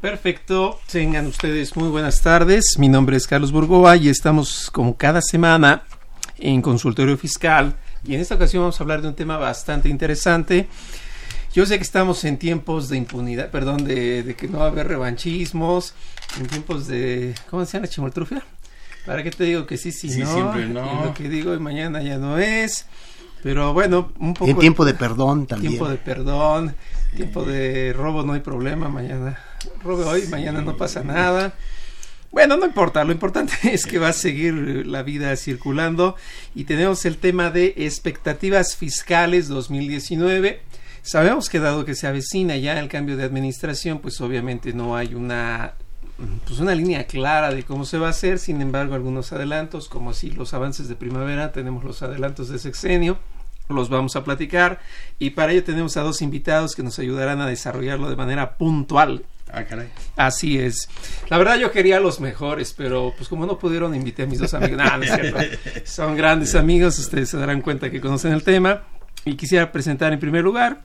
Perfecto, tengan ustedes muy buenas tardes. Mi nombre es Carlos Burgoa y estamos como cada semana en consultorio fiscal. Y en esta ocasión vamos a hablar de un tema bastante interesante. Yo sé que estamos en tiempos de impunidad, perdón, de, de que no va a haber revanchismos, en tiempos de, ¿cómo se llama, chimoltrufia? ¿Para qué te digo que sí, sí, Sí, no? siempre no. Y lo que digo hoy mañana ya no es. Pero bueno, un poco... En tiempo de perdón también. Tiempo de perdón, tiempo de robo, no hay problema, mañana robe hoy, mañana no pasa nada. Bueno, no importa, lo importante es que va a seguir la vida circulando y tenemos el tema de expectativas fiscales 2019. Sabemos que dado que se avecina ya el cambio de administración, pues obviamente no hay una pues una línea clara de cómo se va a hacer, sin embargo algunos adelantos, como así los avances de primavera, tenemos los adelantos de sexenio, los vamos a platicar y para ello tenemos a dos invitados que nos ayudarán a desarrollarlo de manera puntual. Ah, caray. Así es. La verdad yo quería los mejores, pero pues como no pudieron invité a mis dos amigos. No, no es cierto. Son grandes amigos, ustedes se darán cuenta que conocen el tema. Y quisiera presentar en primer lugar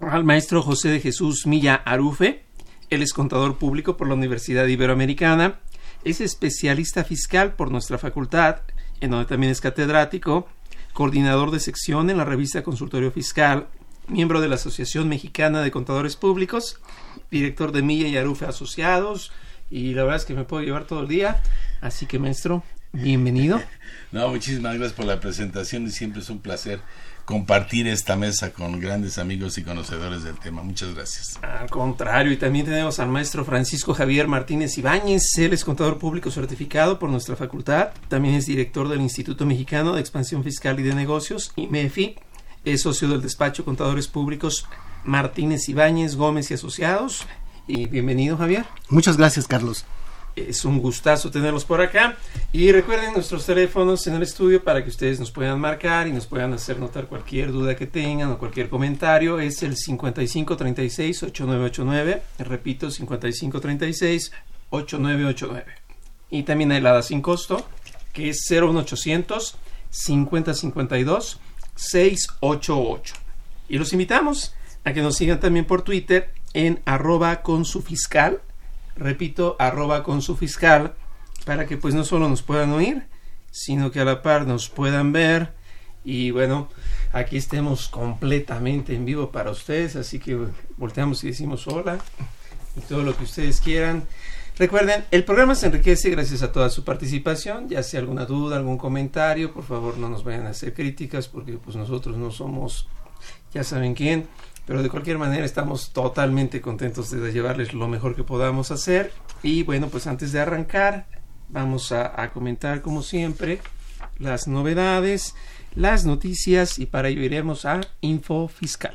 al maestro José de Jesús Milla Arufe. Él es contador público por la Universidad Iberoamericana. Es especialista fiscal por nuestra facultad, en donde también es catedrático, coordinador de sección en la revista Consultorio Fiscal, miembro de la Asociación Mexicana de Contadores Públicos, director de Milla y Arufe Asociados, y la verdad es que me puedo llevar todo el día. Así que, maestro, bienvenido. No, muchísimas gracias por la presentación y siempre es un placer compartir esta mesa con grandes amigos y conocedores del tema. Muchas gracias. Al contrario, y también tenemos al maestro Francisco Javier Martínez Ibáñez. Él es contador público certificado por nuestra facultad. También es director del Instituto Mexicano de Expansión Fiscal y de Negocios, IMEFI. Es socio del despacho Contadores Públicos Martínez Ibáñez Gómez y Asociados. Y bienvenido, Javier. Muchas gracias, Carlos. Es un gustazo tenerlos por acá. Y recuerden nuestros teléfonos en el estudio para que ustedes nos puedan marcar y nos puedan hacer notar cualquier duda que tengan o cualquier comentario. Es el 5536-8989. Repito, 5536-8989. Y también hay la sin costo, que es 01800 5052 688. Y los invitamos a que nos sigan también por Twitter en arroba con su fiscal repito, arroba con su fiscal, para que pues no solo nos puedan oír, sino que a la par nos puedan ver. Y bueno, aquí estemos completamente en vivo para ustedes, así que volteamos y decimos hola y todo lo que ustedes quieran. Recuerden, el programa se enriquece gracias a toda su participación, ya sea alguna duda, algún comentario, por favor no nos vayan a hacer críticas porque pues nosotros no somos, ya saben quién, pero de cualquier manera estamos totalmente contentos de llevarles lo mejor que podamos hacer. Y bueno, pues antes de arrancar, vamos a, a comentar como siempre las novedades, las noticias y para ello iremos a Info Fiscal.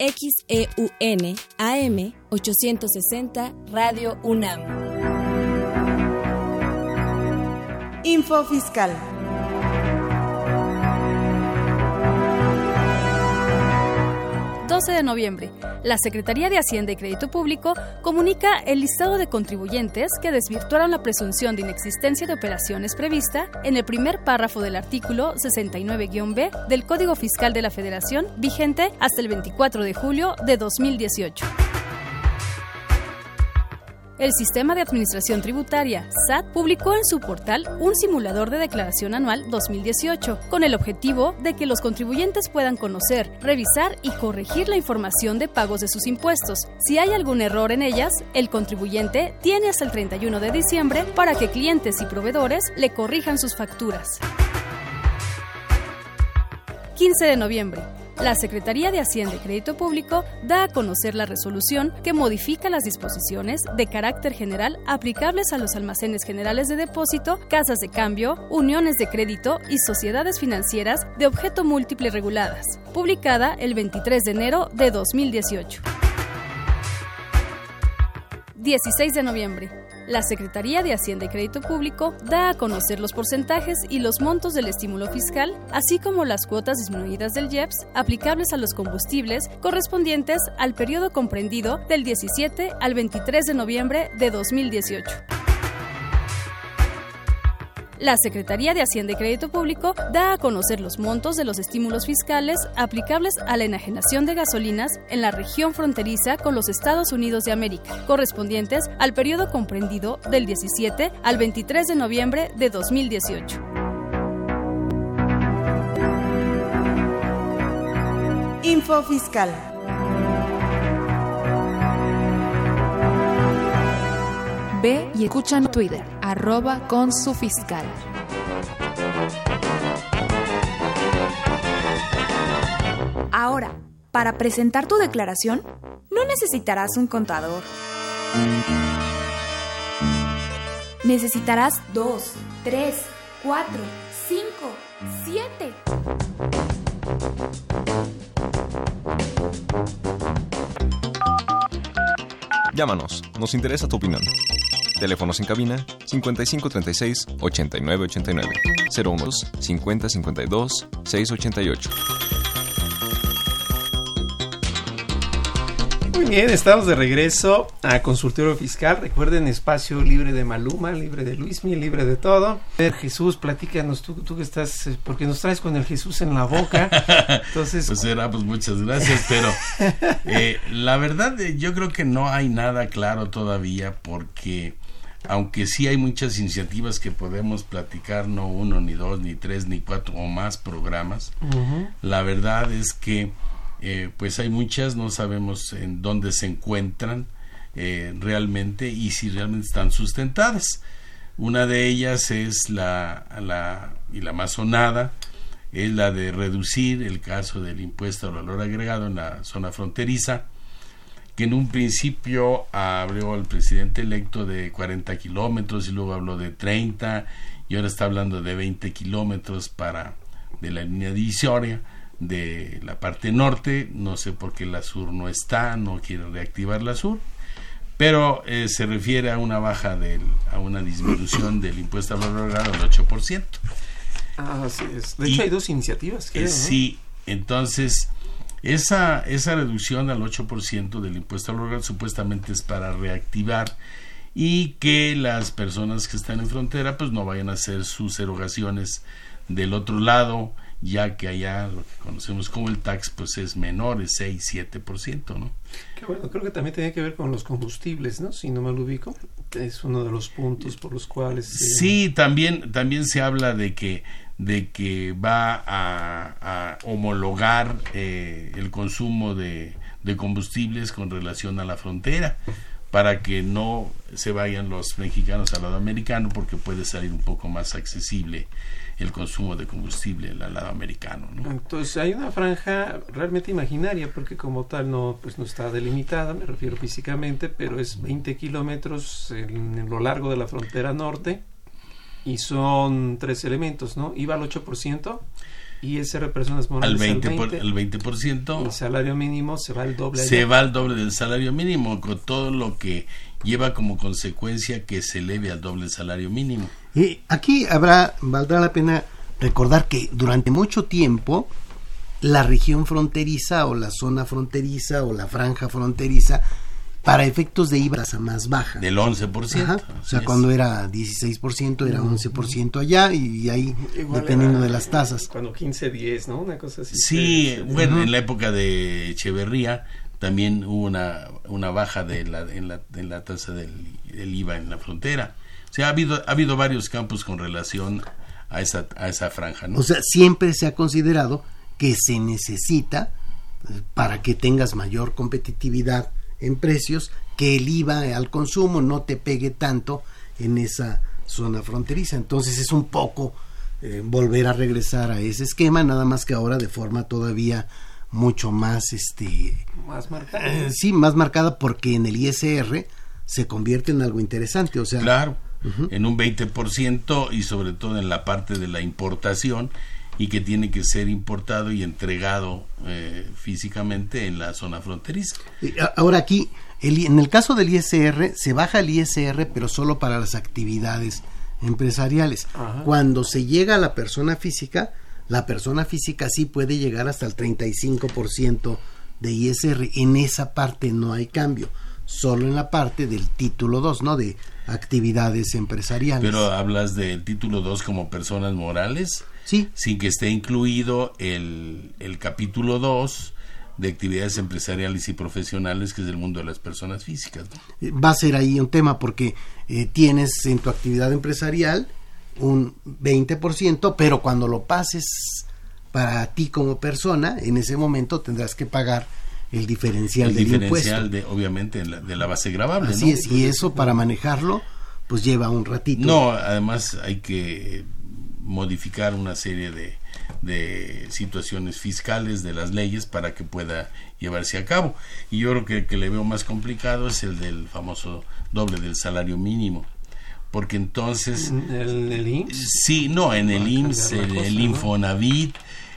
XEUN AM 860 Radio UNAM. Info Fiscal. 12 de noviembre, la Secretaría de Hacienda y Crédito Público comunica el listado de contribuyentes que desvirtuaron la presunción de inexistencia de operaciones prevista en el primer párrafo del artículo 69-B del Código Fiscal de la Federación, vigente hasta el 24 de julio de 2018. El Sistema de Administración Tributaria, SAT, publicó en su portal un simulador de declaración anual 2018, con el objetivo de que los contribuyentes puedan conocer, revisar y corregir la información de pagos de sus impuestos. Si hay algún error en ellas, el contribuyente tiene hasta el 31 de diciembre para que clientes y proveedores le corrijan sus facturas. 15 de noviembre. La Secretaría de Hacienda y Crédito Público da a conocer la resolución que modifica las disposiciones de carácter general aplicables a los almacenes generales de depósito, casas de cambio, uniones de crédito y sociedades financieras de objeto múltiple reguladas, publicada el 23 de enero de 2018. 16 de noviembre. La Secretaría de Hacienda y Crédito Público da a conocer los porcentajes y los montos del estímulo fiscal, así como las cuotas disminuidas del IEPS aplicables a los combustibles correspondientes al periodo comprendido del 17 al 23 de noviembre de 2018. La Secretaría de Hacienda y Crédito Público da a conocer los montos de los estímulos fiscales aplicables a la enajenación de gasolinas en la región fronteriza con los Estados Unidos de América, correspondientes al periodo comprendido del 17 al 23 de noviembre de 2018. Info Fiscal. Ve y escucha en Twitter, arroba con su fiscal. Ahora, para presentar tu declaración, no necesitarás un contador. Necesitarás dos, tres, cuatro, cinco, siete. Llámanos, nos interesa tu opinión. Teléfonos en cabina 5536 8989 012 5052 688. Muy bien, estamos de regreso a Consultorio Fiscal. Recuerden, espacio libre de Maluma, libre de Luismi, libre de todo. A ver, Jesús, platícanos, tú, tú que estás, eh, porque nos traes con el Jesús en la boca. Entonces, pues era, pues muchas gracias, pero eh, la verdad eh, yo creo que no hay nada claro todavía porque aunque sí hay muchas iniciativas que podemos platicar, no uno, ni dos, ni tres, ni cuatro o más programas, la verdad es que eh, pues hay muchas, no sabemos en dónde se encuentran eh, realmente y si realmente están sustentadas. Una de ellas es la, la y la más sonada es la de reducir el caso del impuesto al valor agregado en la zona fronteriza que en un principio habló el presidente electo de 40 kilómetros y luego habló de 30 y ahora está hablando de 20 kilómetros para de la línea divisoria de la parte norte no sé por qué la sur no está no quiere reactivar la sur pero eh, se refiere a una baja del, a una disminución del impuesto al valor agregado del 8%. Ah, es. De Y- hecho, hay dos iniciativas. creo, Eh, ¿no? sí, entonces esa, esa reducción al 8% del impuesto al hogar supuestamente es para reactivar y que las personas que están en frontera pues no vayan a hacer sus erogaciones del otro lado ya que allá lo que conocemos como el tax pues es menor, es 6-7%, ¿no? Qué bueno, creo que también tiene que ver con los combustibles, ¿no? Si no me lo ubico, es uno de los puntos por los cuales... eh, Sí, también, también se habla de que de que va a, homologar eh, el consumo de, de combustibles con relación a la frontera, para que no se vayan los mexicanos al lado americano porque puede salir un poco más accesible el consumo de combustible al lado americano. ¿no? Entonces hay una franja realmente imaginaria porque como tal no pues no está delimitada, me refiero físicamente, pero es 20 kilómetros en, en lo largo de la frontera norte y son tres elementos, ¿no? IVA al 8%, ISR personas morales al 20, al 20%, por, el 20%. el salario mínimo se va al doble. Se allá. va al doble del salario mínimo, con todo lo que lleva como consecuencia que se eleve al doble el salario mínimo. Y aquí habrá, valdrá la pena recordar que durante mucho tiempo la región fronteriza o la zona fronteriza o la franja fronteriza para efectos de IVA tasa más baja. Del 11%. Ajá, o sea, cuando era 16% era 11% allá y, y ahí Igual dependiendo era de las tasas. Cuando 15, 10, ¿no? Una cosa así. Sí, bueno, en la época de Echeverría también hubo una, una baja de la, en, la, en la tasa del, del IVA en la frontera. O sea, ha habido, ha habido varios campos con relación a esa, a esa franja, ¿no? O sea, siempre se ha considerado que se necesita eh, para que tengas mayor competitividad en precios que el IVA al consumo no te pegue tanto en esa zona fronteriza. Entonces es un poco eh, volver a regresar a ese esquema, nada más que ahora de forma todavía mucho más este Más marcado. eh, sí, más marcada porque en el ISR se convierte en algo interesante, o sea, Claro, en un 20% y sobre todo en la parte de la importación y que tiene que ser importado y entregado eh, físicamente en la zona fronteriza. A- Ahora aquí, el en el caso del ISR, se baja el ISR, pero solo para las actividades empresariales. Ajá. Cuando se llega a la persona física, la persona física sí puede llegar hasta el 35% de ISR. En esa parte no hay cambio, solo en la parte del título 2, ¿no? De actividades empresariales. Pero hablas del título 2 como personas morales, sí. sin que esté incluido el, el capítulo 2 de actividades empresariales y profesionales, que es el mundo de las personas físicas. ¿no? Eh, va a ser ahí un tema porque eh, tienes en tu actividad empresarial un 20%, pero cuando lo pases para ti como persona, en ese momento tendrás que pagar el diferencial el del diferencial impuesto. de, obviamente, de la, de la base grabable. Así ¿no? es, y eso para manejarlo, pues lleva un ratito. No, además hay que modificar una serie de, de situaciones fiscales de las leyes para que pueda llevarse a cabo. Y yo creo que el que le veo más complicado es el del famoso doble del salario mínimo. Porque entonces... ¿El, el IMSS? Sí, no, en el IMSS, cambiar la el, el ¿no?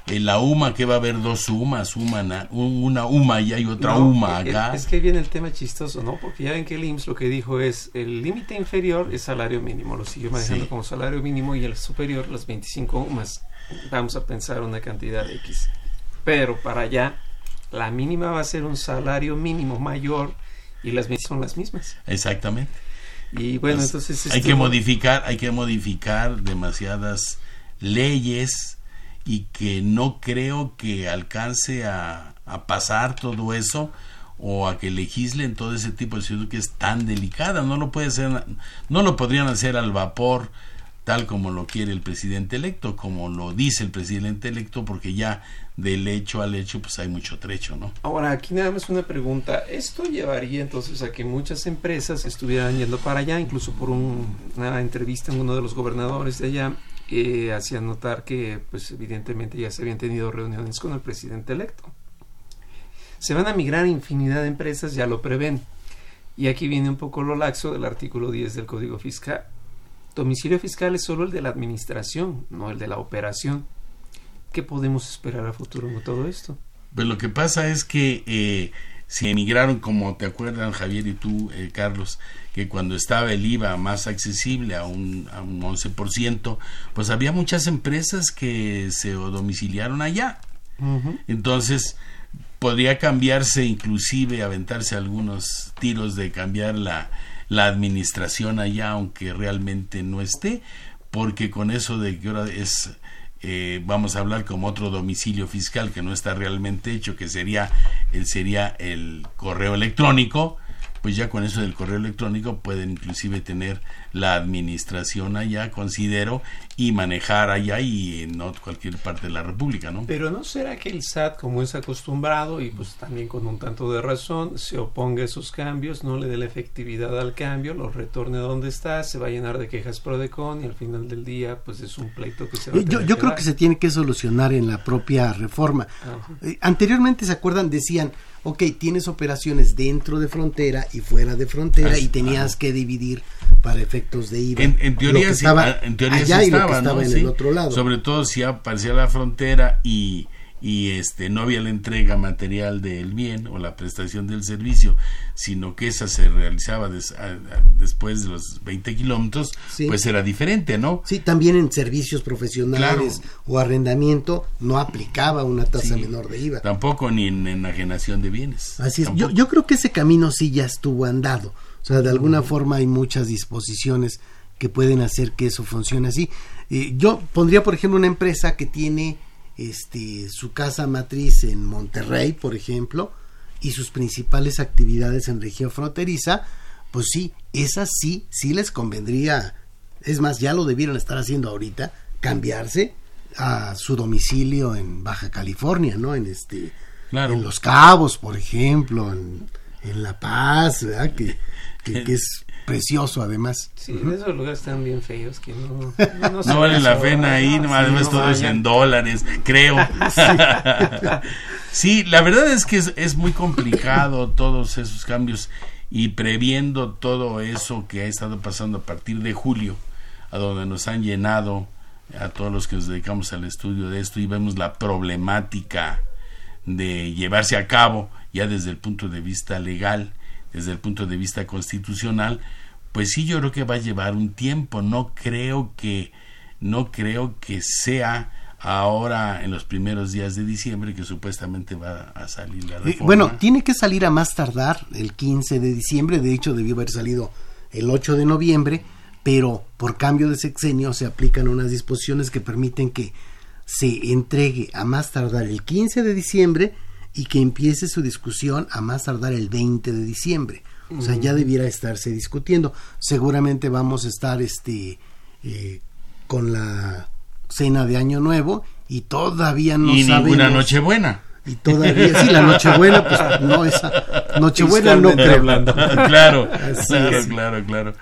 En la UMA, que va a haber dos UMAs, UMA, na- un- una UMA y hay otra No, UMA es- acá. Es que viene el tema chistoso, ¿no? Porque ya ven que el IMSS lo que dijo es el límite inferior es salario mínimo, lo sigue manejando Sí. como salario mínimo y el superior los 25 más. Vamos a pensar una cantidad X. Pero para allá la mínima va a ser un salario mínimo mayor y las 20 son las mismas. Exactamente. Y bueno, Pues, entonces hay este, que modificar, hay que modificar demasiadas leyes y que no creo que alcance a, pasar todo eso o a que legislen todo ese tipo de situación que es tan delicada, no lo puede hacer, no lo podrían hacer al vapor tal como lo quiere el presidente electo, como lo dice el presidente electo, porque ya del hecho al hecho pues hay mucho trecho, ¿no? Ahora, aquí nada más una pregunta. ¿Esto llevaría entonces a que muchas empresas estuvieran yendo para allá? Incluso por un- una entrevista en uno de los gobernadores de allá, eh, notar que, pues evidentemente ya se habían tenido reuniones con el presidente electo. Se van a migrar infinidad de empresas, ya lo prevén. Y aquí viene un poco lo laxo del artículo 10 del Código Fiscal. Domicilio fiscal es solo el de la administración, no el de la operación. ¿Qué podemos esperar a futuro con todo esto? Pues lo que pasa es que eh, si emigraron, como te acuerdan Javier y tú, eh, Carlos, que cuando estaba el IVA más accesible a un, a un 11%, pues había muchas empresas que se domiciliaron allá. Entonces, podría cambiarse, inclusive aventarse algunos tiros de cambiar la, la administración allá, aunque realmente no esté, porque con eso de que ahora es, eh, vamos a hablar como otro domicilio fiscal que no está realmente hecho, que sería el, sería el correo electrónico, pues ya con eso del correo electrónico pueden inclusive tener la administración allá, considero, y manejar allá y en no cualquier parte de la República, ¿no? Pero ¿no será que el SAT, como es acostumbrado y pues también con un tanto de razón, se oponga a esos cambios, no le dé la efectividad al cambio, lo retorne a donde está, se va a llenar de quejas pro de con y al final del día pues es un pleito que se va a Yo, yo creo que se tiene que solucionar en la propia reforma. Eh, anteriormente, ¿se acuerdan? Decían, ok, tienes operaciones dentro de frontera y fuera de frontera Así, y tenías ajá. que dividir para efectos de IVA. En, teoría, sí, estaba ah, en teoría sí allá y lo que estaba, ¿no? en Sí. el otro lado. Sobre todo si aparecía la frontera y, y este no había la entrega material del bien o la prestación del servicio, sino que esa se realizaba des- a- a- después de los 20 kilómetros, Sí. pues era diferente, ¿no? Sí, también en servicios profesionales o arrendamiento no aplicaba una tasa Sí. menor de IVA. Tampoco ni en enajenación de bienes. Así es. Yo, yo creo que ese camino sí ya estuvo andado. O sea, de alguna forma hay muchas disposiciones que pueden hacer que eso funcione así. Eh, yo pondría, por ejemplo, una empresa que tiene este, su casa matriz en Monterrey, por ejemplo, y sus principales actividades en región fronteriza, pues sí, esas sí, sí les convendría, es más, ya lo debieron estar haciendo ahorita, cambiarse a su domicilio en Baja California, ¿no? En este, Claro. en Los Cabos, por ejemplo, en, en La Paz, ¿verdad? Que, que, que es precioso además. Sí, en esos lugares están bien feos que no... No, No vale la pena ir, no, además no todo es en dólares, creo. Sí, la verdad es que es, es muy complicado todos esos cambios y previendo todo eso que ha estado pasando a partir de julio, a donde nos han llenado a todos los que nos dedicamos al estudio de esto y vemos la problemática de llevarse a cabo ya desde el punto de vista legal, desde el punto de vista constitucional, pues sí yo creo que va a llevar un tiempo, no creo que no creo que sea ahora en los primeros días de diciembre que supuestamente va a salir la reforma. bueno, tiene que salir a más tardar el 15 de diciembre, de hecho debió haber salido el 8 de noviembre, pero por cambio de sexenio se aplican unas disposiciones que permiten que se entregue a más tardar el 15 de diciembre y que empiece su discusión a más tardar el 20 de diciembre. O sea, ya debiera estarse discutiendo. Seguramente vamos a estar este eh, con la cena de Año Nuevo y todavía no y ninguna sabemos- Nochebuena. y todavía, sí, la Nochebuena, pues no, esa Nochebuena no creo. hablando. claro, Así claro, claro, claro.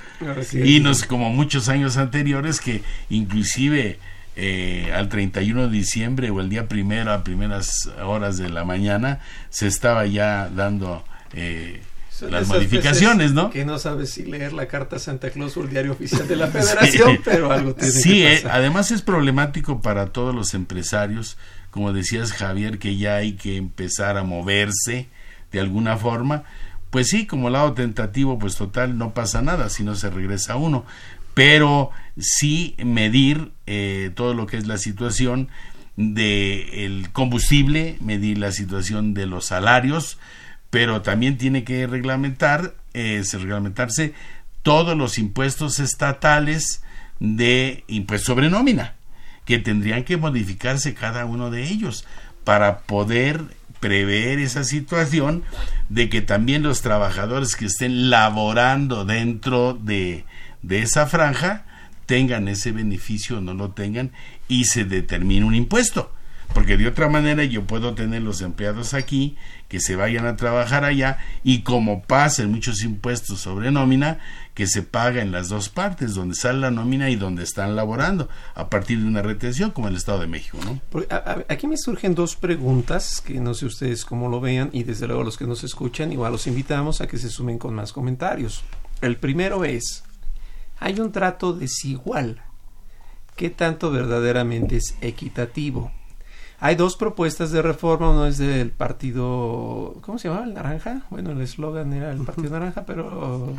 Así Y es. nos, como muchos años anteriores, que inclusive eh, al 31 de diciembre o el día primero, a primeras horas de la mañana, se estaba ya dando eh, las modificaciones, ¿no? Que no sabes si leer la carta Santa Claus o el diario oficial de la Federación, Sí. pero algo tiene Sí, que eh, pasar. además es problemático para todos los empresarios, como decías Javier, que ya hay que empezar a moverse de alguna forma. Pues sí, como lado tentativo, pues total, no pasa nada si no se regresa uno. Pero sí medir eh, todo lo que es la situación de el combustible, medir la situación de los salarios, pero también tiene que reglamentar, eh, se reglamentarse todos los impuestos estatales de impuesto sobre nómina, que tendrían que modificarse cada uno de ellos para poder prever esa situación de que también los trabajadores que estén laborando dentro de, de esa franja tengan ese beneficio o no lo tengan y se determine un impuesto. Porque de otra manera yo puedo tener los empleados aquí que se vayan a trabajar allá y como pasan muchos impuestos sobre nómina, que se paga en las dos partes, donde sale la nómina y donde están laborando, a partir de una retención como el Estado de México, ¿no? Aquí me surgen dos preguntas que no sé ustedes cómo lo vean y desde luego los que nos escuchan igual los invitamos a que se sumen con más comentarios. El primero es, hay un trato desigual. ¿Qué tanto verdaderamente es equitativo? Hay dos propuestas de reforma, uno es del partido, ¿cómo se llamaba? ¿El Naranja? Bueno, el eslogan era el Partido Naranja, pero...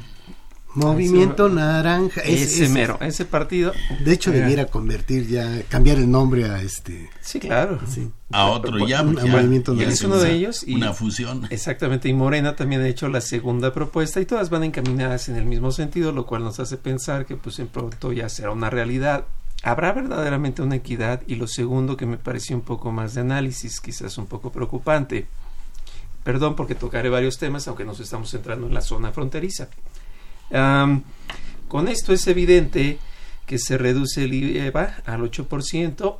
Movimiento Ese- Naranja. Ese, ese- mero, ese partido. De hecho, Era- debiera convertir ya, cambiar el nombre a este. Sí, claro. Sí. A otro ya, Un porque ya- movimiento ya Naranja. es uno de ellos. Y, una fusión. Exactamente, y Morena también ha hecho la segunda propuesta y todas van encaminadas en el mismo sentido, lo cual nos hace pensar que pues en pronto ya será una realidad. ¿Habrá verdaderamente una equidad? Y lo segundo que me pareció un poco más de análisis, quizás un poco preocupante. Perdón porque tocaré varios temas, aunque nos estamos centrando en la zona fronteriza. Am, Con esto es evidente que se reduce el IVA al 8%,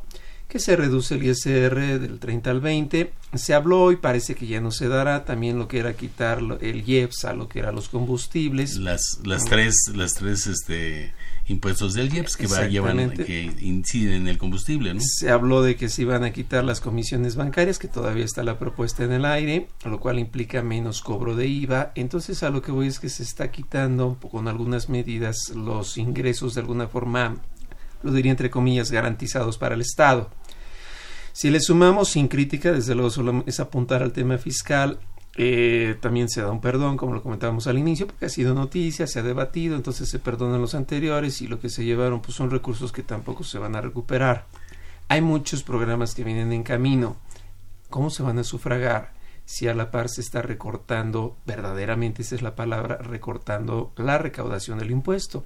que se reduce el ISR del 30 al 20. Se habló y parece que ya no se dará también lo que era quitar el IEPS a lo que eran los combustibles. Las, las tres, las tres este, impuestos del IEPS que, va, llevan, que inciden en el combustible, ¿no? Se habló de que se iban a quitar las comisiones bancarias, que todavía está la propuesta en el aire, lo cual implica menos cobro de IVA. Entonces a lo que voy es que se está quitando con algunas medidas los ingresos de alguna forma, lo diría entre comillas, garantizados para el Estado. Si le sumamos sin crítica, desde luego solo es apuntar al tema fiscal, eh, también se da un perdón, como lo comentábamos al inicio, porque ha sido noticia, se ha debatido, entonces se perdonan los anteriores y lo que se llevaron pues son recursos que tampoco se van a recuperar. Hay muchos programas que vienen en camino. ¿Cómo se van a sufragar si a la par se está recortando, verdaderamente esa es la palabra, recortando la recaudación del impuesto?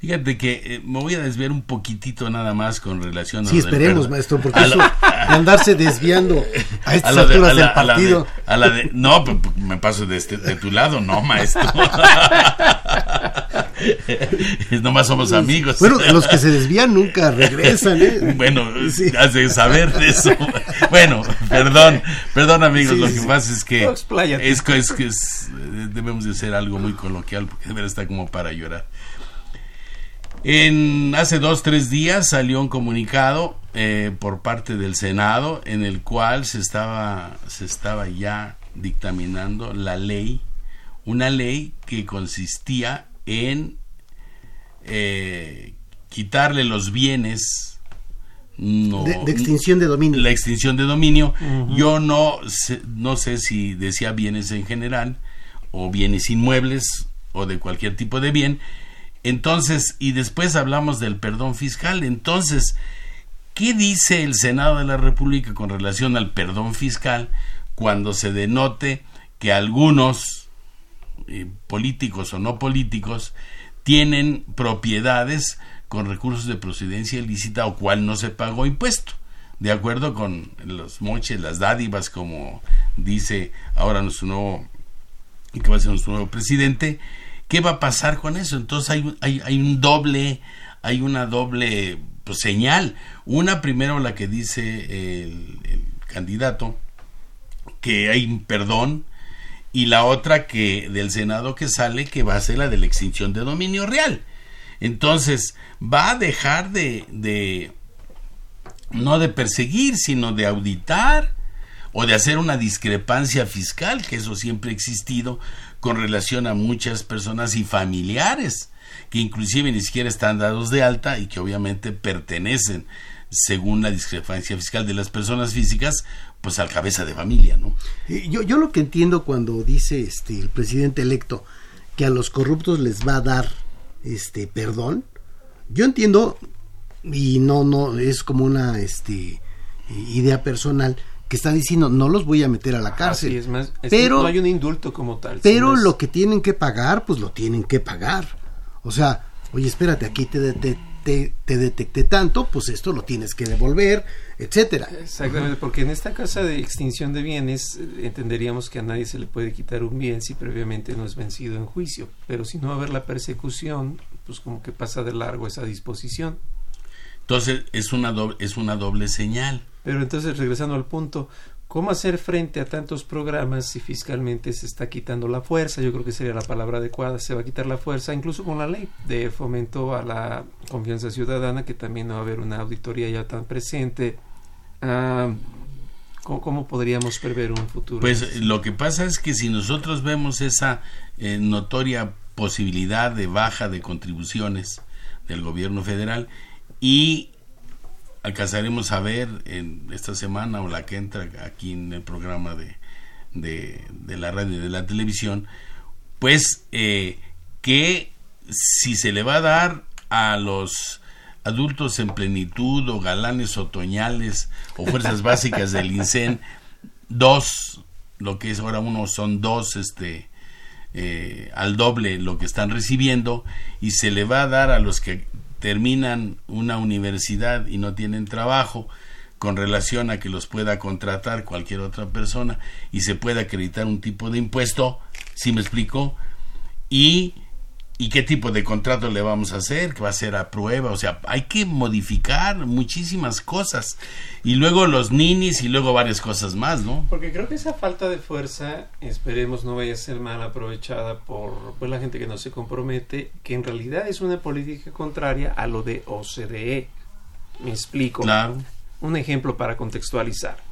Fíjate que eh, me voy a desviar un poquitito nada más con relación a Sí, lo del esperemos, maestro, porque A eso de andarse desviando a estas lo de- alturas a la- del a la de- partido. a la de- no, p- p- me paso de, este, de tu lado, no, maestro. Nomás somos amigos. Bueno, los que se desvían nunca regresan, ¿eh? Bueno, has de saber de eso. Bueno, perdón, perdón amigos, Sí, lo sí. que pasa es que es que es que es- debemos de ser algo muy coloquial porque de verdad está como para llorar. En hace dos tres días salió un comunicado eh, por parte del Senado en el cual se estaba se estaba ya dictaminando la ley, una ley que consistía en eh, quitarle los bienes no, De, de extinción de dominio. la extinción de dominio. Yo no sé, no sé si decía bienes en general o bienes inmuebles o de cualquier tipo de bien. Entonces, y después hablamos del perdón fiscal. Entonces, ¿qué dice el Senado de la República con relación al perdón fiscal cuando se denote que algunos eh, políticos o no políticos tienen propiedades con recursos de procedencia ilícita o cual no se pagó impuesto? De acuerdo con los moches, las dádivas, como dice ahora nuestro nuevo, que va a ser nuestro nuevo presidente, ¿qué va a pasar con eso? Entonces hay, un doble, hay una doble pues, señal. Una primero la que dice el, el candidato, que hay un perdón, y la otra que del Senado que sale, que va a ser la de la extinción de dominio real. Entonces, va a dejar de, de no de perseguir, sino de auditar o de hacer una discrepancia fiscal, que eso siempre ha existido con relación a muchas personas y familiares, que inclusive ni siquiera están dados de alta y que obviamente pertenecen, según la discrepancia fiscal de las personas físicas, pues al cabeza de familia, ¿no? Eh, Yo, yo lo que entiendo cuando dice este el presidente electo que a los corruptos les va a dar este perdón, yo entiendo y no no es como una este idea personal que está diciendo no los voy a meter a la cárcel. Así es más, es pero no hay un indulto como tal. pero lo que tienen que pagar, pues lo tienen que pagar. O sea, oye, espérate, aquí te, te, te, te detecté tanto, pues esto lo tienes que devolver, etcétera. Exactamente, porque en esta casa de extinción de bienes eh, entenderíamos que a nadie se le puede quitar un bien si previamente no es vencido en juicio, pero si no va a haber la persecución, pues como que pasa de largo esa disposición. Entonces es una doble, es una doble señal. Pero entonces, regresando al punto, ¿cómo hacer frente a tantos programas si fiscalmente se está quitando la fuerza? Yo creo que sería la palabra adecuada, se va a quitar la fuerza, incluso con la ley de fomento a la confianza ciudadana, que también no va a haber una auditoría ya tan presente. Ah, ¿cómo, cómo podríamos prever un futuro? Pues lo que pasa es que si nosotros vemos esa eh, notoria posibilidad de baja de contribuciones del gobierno federal y alcanzaremos a ver en esta semana o la que entra aquí en el programa de, de, de la radio y de la televisión, pues eh, que si se le va a dar a los adultos en plenitud o galanes otoñales o fuerzas básicas del INSEN, dos, lo que es ahora uno son dos, este, eh, al doble lo que están recibiendo y se le va a dar a los que terminan una universidad y no tienen trabajo con relación a que los pueda contratar cualquier otra persona y se pueda acreditar un tipo de impuesto, si me explico, y ¿Y qué tipo de contrato le vamos a hacer? ¿Que va a ser a prueba? O sea, hay que modificar muchísimas cosas. Y luego los ninis y luego varias cosas más, ¿no? Porque creo que esa falta de fuerza, esperemos no vaya a ser mal aprovechada por, por la gente que no se compromete, que en realidad es una política contraria a lo de OCDE. Me explico. Claro. Un ejemplo para contextualizar.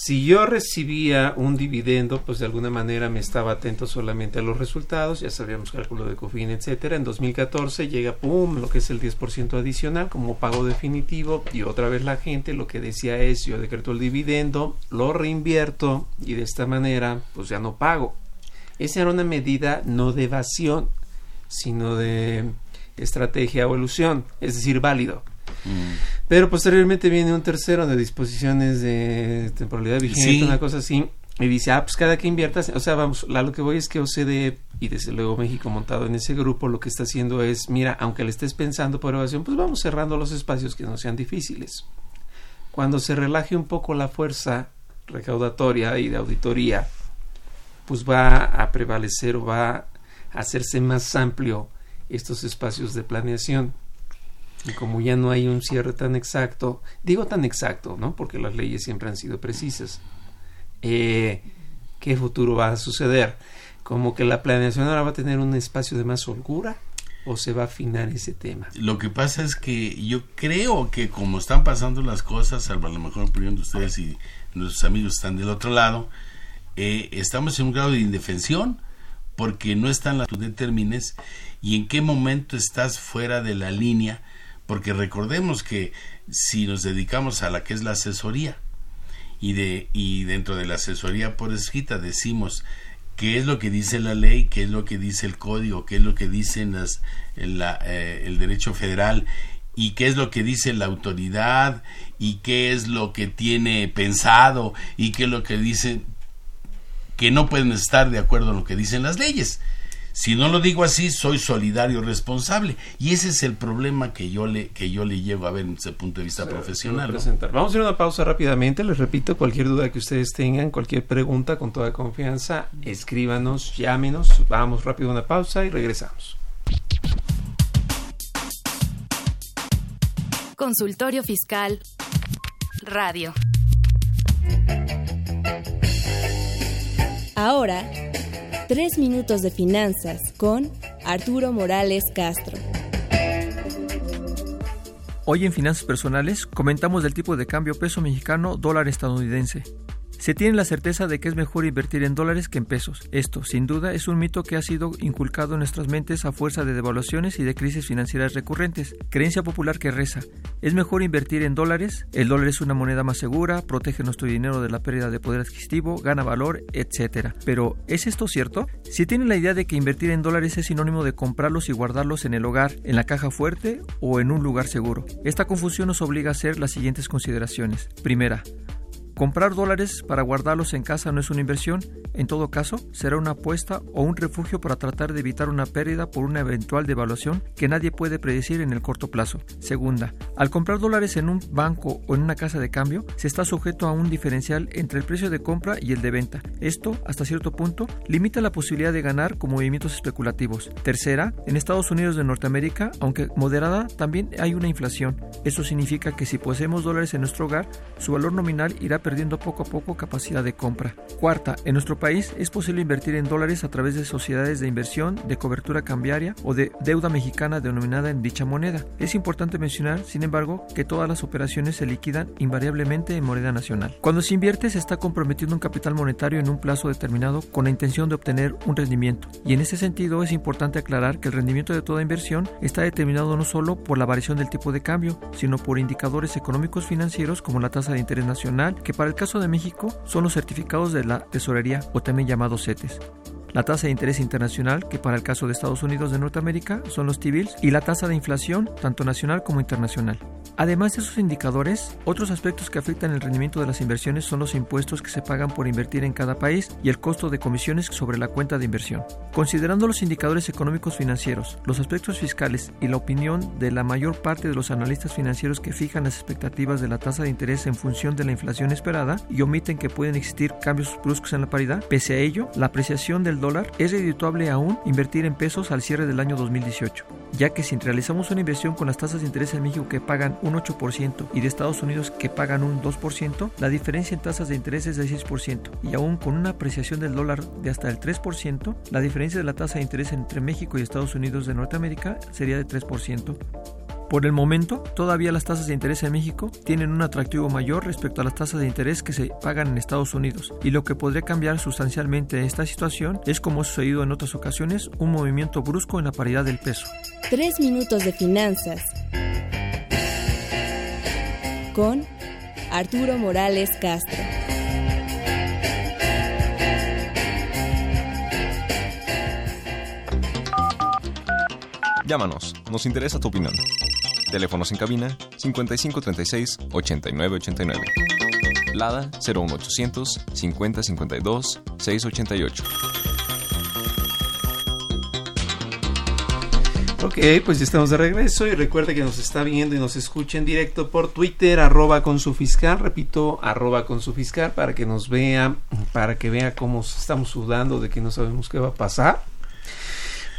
Si yo recibía un dividendo, pues de alguna manera me estaba atento solamente a los resultados, ya sabíamos cálculo de COFIN, etcétera. En 2014 llega, pum, lo que es el 10% adicional como pago definitivo y otra vez la gente lo que decía es, yo decreto el dividendo, lo reinvierto y de esta manera, pues ya no pago. Esa era una medida no de evasión, sino de estrategia o evolución, es decir, válido. Pero posteriormente viene un tercero de disposiciones de temporalidad vigente, Sí. una cosa así, y dice, ah, pues cada que inviertas, o sea, vamos, lo que voy es que OCDE y desde luego México montado en ese grupo, lo que está haciendo es, mira, aunque le estés pensando por evasión, pues vamos cerrando los espacios que no sean difíciles. Cuando se relaje un poco la fuerza recaudatoria y de auditoría, pues va a prevalecer o va a hacerse más amplio estos espacios de planeación. Como ya no hay un cierre tan exacto, digo tan exacto, ¿no? Porque las leyes siempre han sido precisas. Eh, ¿Qué futuro va a suceder? Como que la planeación ahora va a tener un espacio de más holgura o se va a afinar ese tema. Lo que pasa es que yo creo que como están pasando las cosas, salvo a lo mejor opinión de ustedes y nuestros amigos están del otro lado, eh, estamos en un grado de indefensión porque no están las determines y en qué momento estás fuera de la línea, porque recordemos que si nos dedicamos a la que es la asesoría y de y dentro de la asesoría por escrita decimos qué es lo que dice la ley, qué es lo que dice el código, qué es lo que dice las, la, eh, el derecho federal y qué es lo que dice la autoridad y qué es lo que tiene pensado y qué es lo que dice que no pueden estar de acuerdo en lo que dicen las leyes. Si no lo digo así, soy solidario responsable. Y ese es el problema que yo le, que yo le llevo a ver desde el punto de vista profesional. Vamos a hacer una pausa rápidamente. Les repito, cualquier duda que ustedes tengan, cualquier pregunta, con toda confianza, escríbanos, llámenos. Vamos rápido a una pausa y regresamos. Consultorio Fiscal Radio. Ahora, tres minutos de finanzas con Arturo Morales Castro. Hoy en Finanzas Personales comentamos del tipo de cambio peso mexicano dólar estadounidense. Se tiene la certeza de que es mejor invertir en dólares que en pesos. Esto, sin duda, es un mito que ha sido inculcado en nuestras mentes a fuerza de devaluaciones y de crisis financieras recurrentes. Creencia popular que reza, es mejor invertir en dólares, el dólar es una moneda más segura, protege nuestro dinero de la pérdida de poder adquisitivo, gana valor, etc. Pero, ¿es esto cierto? Si tienen la idea de que invertir en dólares es sinónimo de comprarlos y guardarlos en el hogar, en la caja fuerte o en un lugar seguro, esta confusión nos obliga a hacer las siguientes consideraciones. Primera, Comprar dólares para guardarlos en casa no es una inversión, en todo caso será una apuesta o un refugio para tratar de evitar una pérdida por una eventual devaluación que nadie puede predecir en el corto plazo. Segunda, al comprar dólares en un banco o en una casa de cambio, se está sujeto a un diferencial entre el precio de compra y el de venta. Esto, hasta cierto punto, limita la posibilidad de ganar con movimientos especulativos. Tercera, en Estados Unidos de Norteamérica, aunque moderada, también hay una inflación. Eso significa que si poseemos dólares en nuestro hogar, su valor nominal irá perdiendo poco a poco capacidad de compra. Cuarta, en nuestro país es posible invertir en dólares a través de sociedades de inversión, de cobertura cambiaria o de deuda mexicana denominada en dicha moneda. Es importante mencionar, sin embargo, que todas las operaciones se liquidan invariablemente en moneda nacional. Cuando se invierte se está comprometiendo un capital monetario en un plazo determinado con la intención de obtener un rendimiento. Y en ese sentido es importante aclarar que el rendimiento de toda inversión está determinado no solo por la variación del tipo de cambio, sino por indicadores económicos financieros como la tasa de interés nacional, que para el caso de México son los certificados de la tesorería o también llamados CETES. La tasa de interés internacional, que para el caso de Estados Unidos de Norteamérica son los T-bills, y la tasa de inflación, tanto nacional como internacional. Además de esos indicadores, otros aspectos que afectan el rendimiento de las inversiones son los impuestos que se pagan por invertir en cada país y el costo de comisiones sobre la cuenta de inversión. Considerando los indicadores económicos financieros, los aspectos fiscales y la opinión de la mayor parte de los analistas financieros que fijan las expectativas de la tasa de interés en función de la inflación esperada y omiten que pueden existir cambios bruscos en la paridad, pese a ello, la apreciación dólar es redituable aún invertir en pesos al cierre del año 2018, ya que si realizamos una inversión con las tasas de interés en México que pagan un 8% y de Estados Unidos que pagan un 2%, la diferencia en tasas de interés es de 6% y aún con una apreciación del dólar de hasta el 3%, la diferencia de la tasa de interés entre México y Estados Unidos de Norteamérica sería de 3%. Por el momento, todavía las tasas de interés en México tienen un atractivo mayor respecto a las tasas de interés que se pagan en Estados Unidos, y lo que podría cambiar sustancialmente esta situación es, como ha sucedido en otras ocasiones, un movimiento brusco en la paridad del peso. Tres minutos de finanzas con Arturo Morales Castro. Llámanos, nos interesa tu opinión. Teléfonos en cabina 5536 8989. Lada 01800 5052 688. Ok, pues ya estamos de regreso y recuerde que nos está viendo y nos escucha en directo por Twitter, arroba con su fiscal, repito, arroba con su fiscal, para que nos vea, para que vea cómo estamos sudando de que no sabemos qué va a pasar.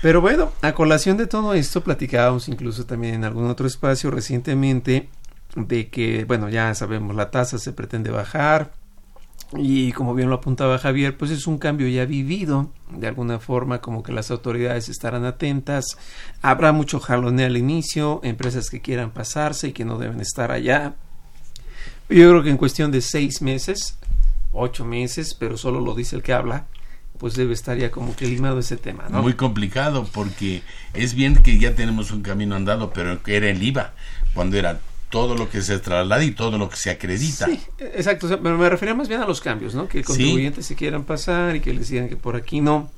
Pero bueno, a colación de todo esto, platicábamos incluso también en algún otro espacio recientemente de que, bueno, ya sabemos, la tasa se pretende bajar y como bien lo apuntaba Javier, pues es un cambio ya vivido, de alguna forma como que las autoridades estarán atentas, habrá mucho jaloneo al inicio, empresas que quieran pasarse y que no deben estar allá. Yo creo que en cuestión de seis meses, ocho meses, pero solo lo dice el que habla, pues debe estar ya como que limado ese tema, ¿no? Muy complicado porque es bien que ya tenemos un camino andado, pero que era el IVA, cuando era todo lo que se traslada y todo lo que se acredita. Sí, exacto, pero me refería más bien a los cambios, ¿no? Que contribuyentes se quieran pasar y que les digan que por aquí no.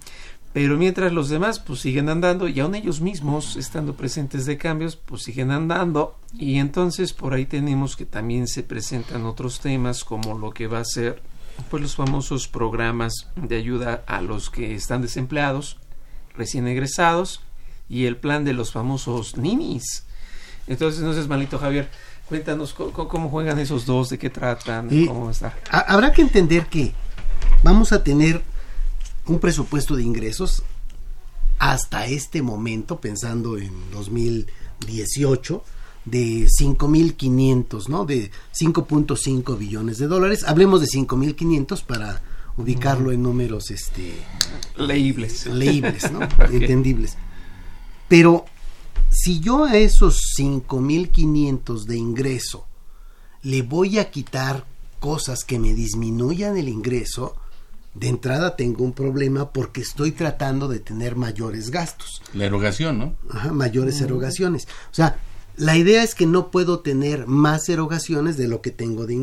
Pero mientras los demás pues siguen andando y aún ellos mismos estando presentes de cambios pues siguen andando y entonces por ahí tenemos que también se presentan otros temas como lo que va a ser pues los famosos programas de ayuda a los que están desempleados, recién egresados y el plan de los famosos ninis. Entonces, no es malito Javier, cuéntanos cómo, juegan esos dos, de qué tratan, cómo está. Habrá que entender que vamos a tener un presupuesto de ingresos hasta este momento, pensando en 2018, de 5.500, ¿no? De 5.5 billones de dólares. Hablemos de 5.500 para ubicarlo en números este leíbles, leíbles, ¿no? Entendibles. Pero si yo a esos 5.500 de ingreso le voy a quitar cosas que me disminuyan el ingreso, de entrada tengo un problema porque estoy tratando de tener mayores gastos. La erogación, ¿no? Ajá, mayores erogaciones. O sea, la idea es que no puedo tener más erogaciones de lo que tengo de,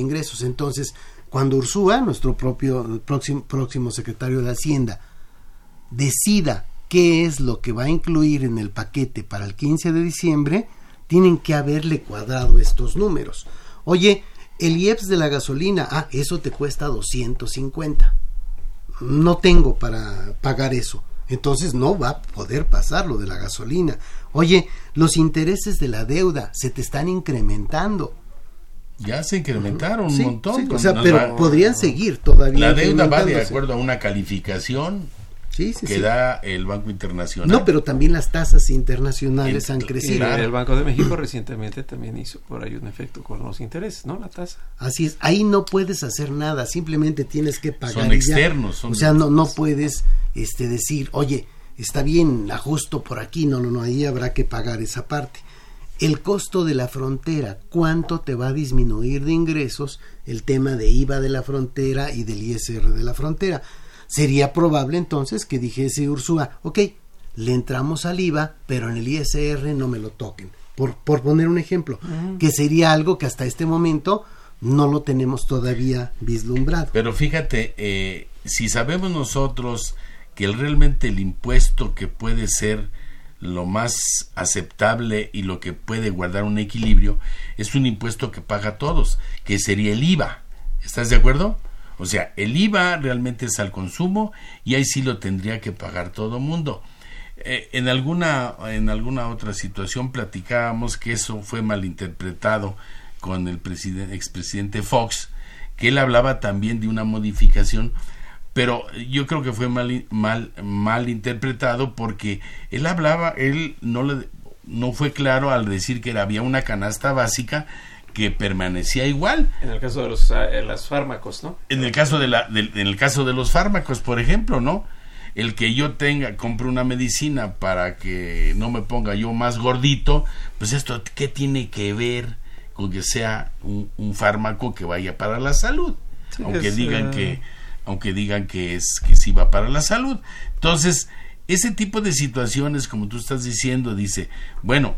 ingresos. Entonces, cuando Ursúa, nuestro propio próximo, próximo secretario de Hacienda, decida qué es lo que va a incluir en el paquete para el 15 de diciembre, tienen que haberle cuadrado estos números. Oye, el IEPS de la gasolina, ah, eso te cuesta 250. No tengo para pagar eso. Entonces no va a poder pasar lo de la gasolina. Oye, los intereses de la deuda se te están incrementando. Ya se incrementaron un montón. o sea, pero podrían seguir todavía. La deuda va de acuerdo a una calificación que da el Banco Internacional. No, pero también las tasas internacionales han crecido. El Banco de México recientemente también hizo por ahí un efecto con los intereses, ¿no? La tasa. Así es, ahí no puedes hacer nada, simplemente tienes que pagar. Son externos. o sea, no, no puedes este, decir, oye, está bien, ajusto por aquí, no, no, no, ahí habrá que pagar esa parte. El costo de la frontera, cuánto te va a disminuir de ingresos el tema de IVA de la frontera y del ISR de la frontera. Sería probable entonces que dijese Ursúa, ok, le entramos al IVA, pero en el ISR no me lo toquen. Por, por poner un ejemplo, que sería algo que hasta este momento no lo tenemos todavía vislumbrado. Pero fíjate, eh, si sabemos nosotros que realmente el impuesto que puede ser lo más aceptable y lo que puede guardar un equilibrio es un impuesto que paga todos, que sería el IVA. ¿Estás de acuerdo? O sea, el IVA realmente es al consumo y ahí sí lo tendría que pagar todo mundo. Eh, en, alguna, en alguna otra situación platicábamos que eso fue malinterpretado con el presidente, expresidente Fox, que él hablaba también de una modificación, pero yo creo que fue mal, mal, mal interpretado porque él hablaba, él no, le, no fue claro al decir que había una canasta básica que permanecía igual. En el caso de los, eh, los fármacos, ¿no? En el caso de la, en el caso de los fármacos, por ejemplo, ¿no? El que yo tenga, compre una medicina para que no me ponga yo más gordito, pues esto, ¿qué tiene que ver con que sea un, un fármaco que vaya para la salud? Sí, aunque es, digan eh, que, aunque digan que es, que sí va para la salud. Entonces, ese tipo de situaciones, como tú estás diciendo, dice, bueno,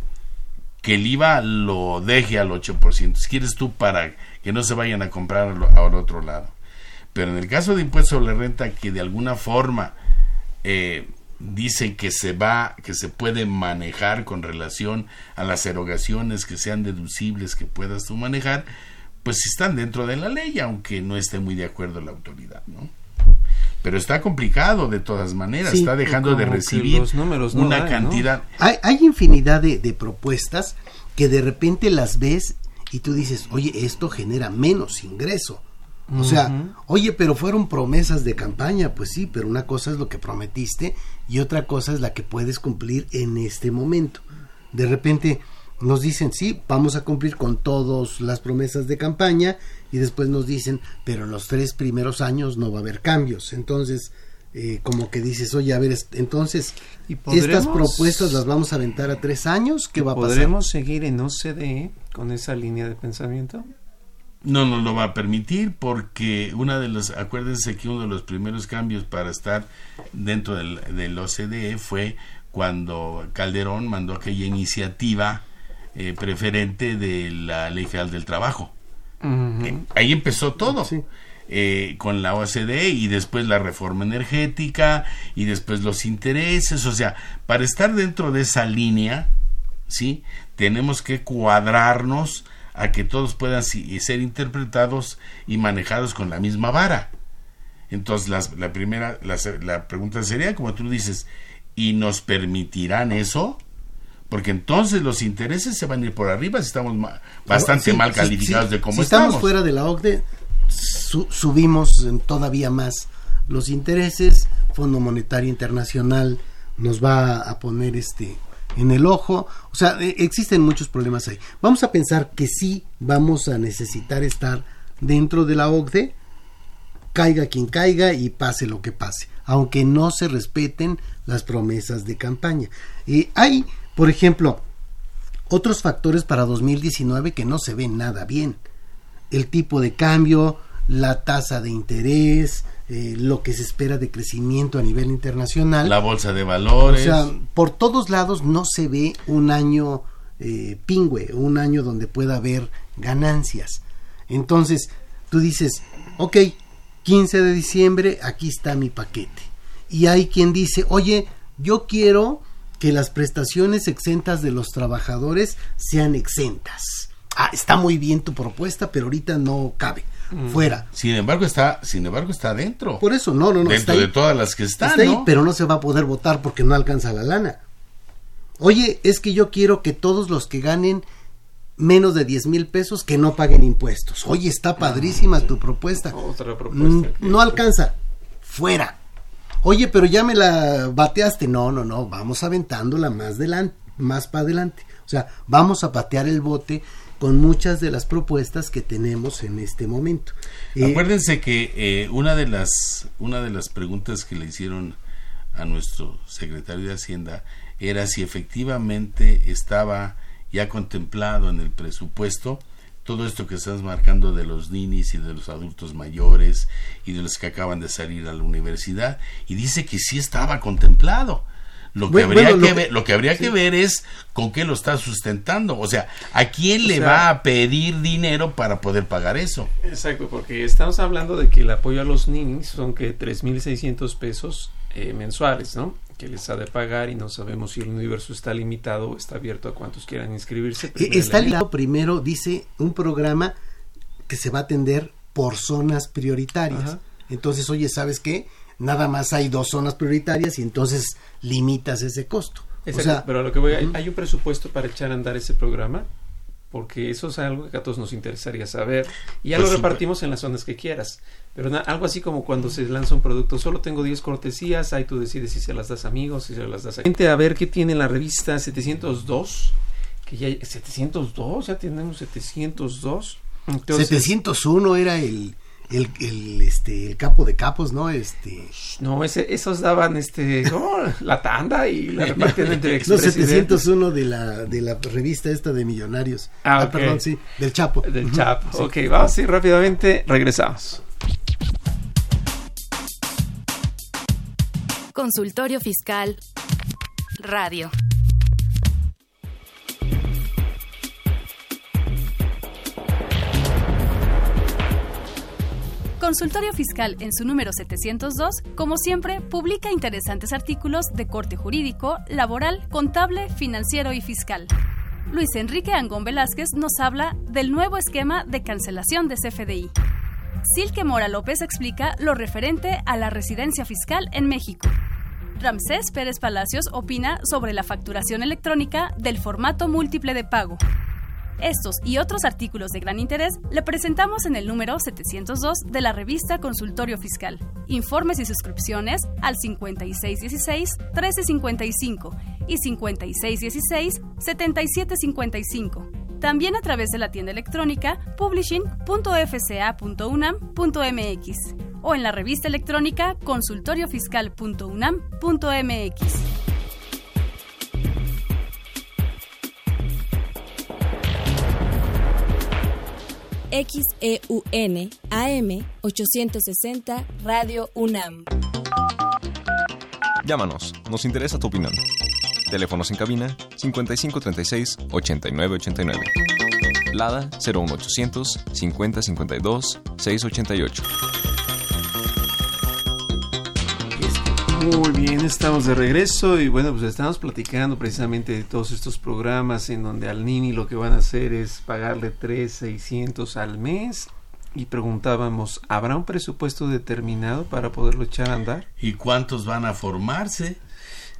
que el IVA lo deje al 8%. Si quieres tú para que no se vayan a comprar al, otro lado. Pero en el caso de impuesto sobre renta que de alguna forma eh, dice que se va, que se puede manejar con relación a las erogaciones que sean deducibles que puedas tú manejar, pues están dentro de la ley, aunque no esté muy de acuerdo la autoridad, ¿no? Pero está complicado de todas maneras, Sí, está dejando de recibir los números no una dan, ¿no? cantidad. Hay, hay infinidad de, de propuestas que de repente las ves y tú dices, oye, esto genera menos ingreso. O sea, oye, pero fueron promesas de campaña, pues sí, pero una cosa es lo que prometiste y otra cosa es la que puedes cumplir en este momento. De repente nos dicen, sí, vamos a cumplir con todas las promesas de campaña y después nos dicen, pero los tres primeros años no va a haber cambios. Entonces, eh, como que dices, oye, a ver, es- entonces, estas podremos- propuestas las vamos a aventar a tres años, ¿qué va a pasar? ¿Podremos seguir en OCDE con esa línea de pensamiento? No nos lo va a permitir porque una de los, acuérdense que uno de los primeros cambios para estar dentro del, del OCDE fue cuando Calderón mandó aquella iniciativa eh, preferente de la Ley Federal del Trabajo. Eh, ahí empezó todo. eh, con la OCDE y después la reforma energética y después los intereses, o sea, para estar dentro de esa línea, ¿sí? Tenemos que cuadrarnos a que todos puedan ser interpretados y manejados con la misma vara. Entonces, las- la primera, la, la pregunta sería, como tú dices, ¿y nos permitirán eso? Porque entonces los intereses se van a ir por arriba si estamos ma- bastante Sí, mal calificados sí. de cómo si estamos. estamos. fuera de la OCDE, su- subimos todavía más los intereses. Fondo Monetario Internacional nos va a poner este en el ojo. O sea, e- existen muchos problemas ahí. Vamos a pensar que sí vamos a necesitar estar dentro de la OCDE, caiga quien caiga y pase lo que pase, aunque no se respeten las promesas de campaña. Eh, hay, por ejemplo, otros factores para 2019 que no se ven nada bien. El tipo de cambio, la tasa de interés, eh, lo que se espera de crecimiento a nivel internacional. La bolsa de valores. O sea, por todos lados no se ve un año eh, pingüe, un año donde pueda haber ganancias. Entonces, tú dices, ok, 15 de diciembre, aquí está mi paquete. Y hay quien dice, oye, yo quiero que las prestaciones exentas de los trabajadores sean exentas. Ah, está muy bien tu propuesta, pero ahorita no cabe. Fuera. Sin embargo, está, sin embargo, está dentro. Por eso, no, no, no. está Dentro de ahí. todas las que están, Está ahí, pero no se va a poder votar porque no alcanza la lana. Oye, es que yo quiero que todos los que ganen menos de 10 mil pesos que no paguen impuestos. Oye, está padrísima tu propuesta. Otra Mm, propuesta. que- No alcanza. Fuera. Oye, pero ya me la bateaste. No, no, no. Vamos aventándola más adelante, más para adelante. O sea, vamos a patear el bote con muchas de las propuestas que tenemos en este momento. Eh, Acuérdense que eh, una de las una de las preguntas que le hicieron a nuestro secretario de Hacienda era si efectivamente estaba ya contemplado en el presupuesto todo esto que estás marcando de los ninis y de los adultos mayores y de los que acaban de salir a la universidad y dice que sí estaba contemplado. Lo que Bueno, habría bueno, lo que que- ver, lo que habría sí. que ver es con qué lo está sustentando, o sea, a quién O le sea- va a pedir dinero para poder pagar eso. Exacto, porque estamos hablando de que el apoyo a los ninis son que 3.600 pesos eh, mensuales, ¿no? Que les ha de pagar y no sabemos si el universo está limitado o está abierto a cuantos quieran inscribirse. Primer Está ligado primero, dice, un programa que se va a atender por zonas prioritarias. Ajá. Entonces, oye, ¿sabes qué? Nada más hay dos zonas prioritarias y entonces limitas ese costo. Exacto, o sea, pero a lo que voy, hay, hay un presupuesto para echar a andar ese programa, porque eso es algo que a todos nos interesaría saber. Y ya Pues lo sí, repartimos en las zonas que quieras. Pero na- algo así como cuando se lanza un producto, solo tengo 10 cortesías, ahí tú decides si se las das a amigos, si se las das a gente. A ver qué tiene la revista 702, que ya 702, ya tenemos 702. Entonces, 701 era el, el, el, este, el capo de capos, ¿no? Este, No, ese, esos daban este, oh, la tanda y la repartían entre no, expresidentes. 701 de la, de la revista esta de Millonarios. Ah, ok. perdón, sí, del Chapo. Del Chapo. sí. Ok, vamos a ir rápidamente, regresamos. Consultorio Fiscal Radio. Consultorio Fiscal en su número 702, como siempre, publica interesantes artículos de corte jurídico, laboral, contable, financiero y fiscal. Luis Enrique Angón Velázquez nos habla del nuevo esquema de cancelación de CFDI. Silke Mora López explica lo referente a la residencia fiscal en México. Ramsés Pérez Palacios opina sobre la facturación electrónica del formato múltiple de pago. Estos y otros artículos de gran interés le presentamos en el número 702 de la revista Consultorio Fiscal. Informes y suscripciones al 5616-1355 y 5616-7755. También a través de la tienda electrónica publishing.fca.unam.mx o en la revista electrónica consultoriofiscal.unam.mx. XEUN AM 860 Radio UNAM. Llámanos, nos interesa tu opinión. Teléfonos en cabina 5536 8989. Lada 01800 5052 688. Muy bien, estamos de regreso y bueno, pues estamos platicando precisamente de todos estos programas en donde al Nini lo que van a hacer es pagarle 3,600 al mes y preguntábamos, ¿habrá un presupuesto determinado para poderlo echar a andar? ¿Y cuántos van a formarse?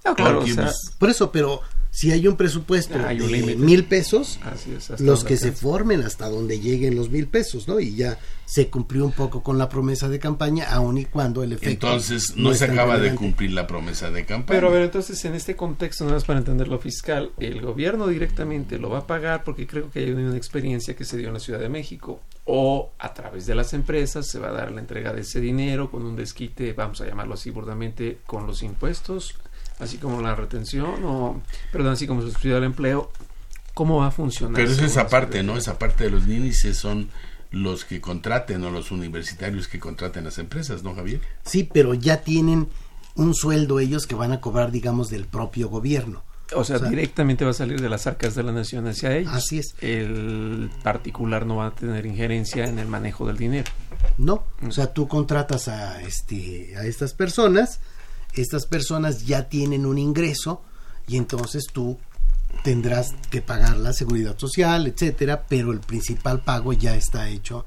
Ah, claro, Porque, o sea, pues, Por eso, pero si hay un presupuesto Hay un de mil pesos, Así es, hasta los que se formen hasta donde lleguen los mil pesos, ¿no? Y ya se cumplió un poco con la promesa de campaña, aun y cuando el efecto. entonces no se acaba de cumplir la promesa de campaña. Pero a ver, entonces en este contexto, nada más para entender lo fiscal, el gobierno directamente lo va a pagar porque creo que hay una experiencia que se dio en la Ciudad de México. O a través de las empresas se va a dar la entrega de ese dinero con un desquite, vamos a llamarlo así burdamente, con los impuestos, así como la retención, o, perdón, así como subsidio al empleo. ¿Cómo va a funcionar? Pero es esa parte, ¿no? Esa parte de los ninis son los que contraten o los universitarios que contraten las empresas, ¿no, Javier? Sí, pero ya tienen un sueldo ellos que van a cobrar, digamos, del propio gobierno. O sea, directamente va a salir de las arcas de la nación hacia ellos. Así es. El particular no va a tener injerencia en el manejo del dinero. No, o sea, tú contratas a este a estas personas, estas personas ya tienen un ingreso y entonces tú tendrás que pagar la seguridad social, etcétera, pero el principal pago ya está hecho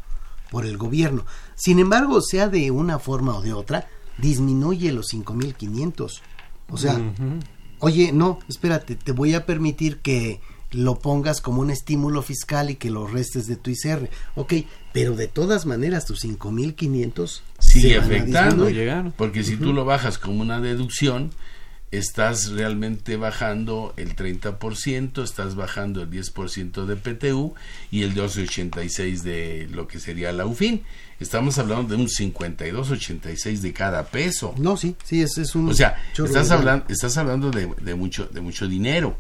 por el gobierno. Sin embargo, sea de una forma o de otra, disminuye los 5500. O sea. Oye, no, espérate, te voy a permitir que lo pongas como un estímulo fiscal y que lo restes de tu ICR. Ok, pero de todas maneras tus 5.500 Sigue afectando, disminuir. porque si tú lo bajas como una deducción, estás realmente bajando el 30%, estás bajando el 10% de PTU y el 1286 de lo que sería la UFIN. Estamos hablando de un 5286 de cada peso. No, sí, sí, es, es un O sea, estás de- hablando, estás hablando de, de mucho, de mucho dinero.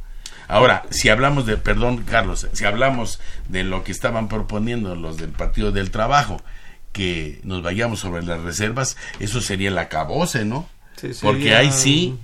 Ahora, si hablamos de, perdón, Carlos, si hablamos de lo que estaban proponiendo los del Partido del Trabajo, que nos vayamos sobre las reservas, eso sería el acabose, ¿no? Sí, Porque ahí sí,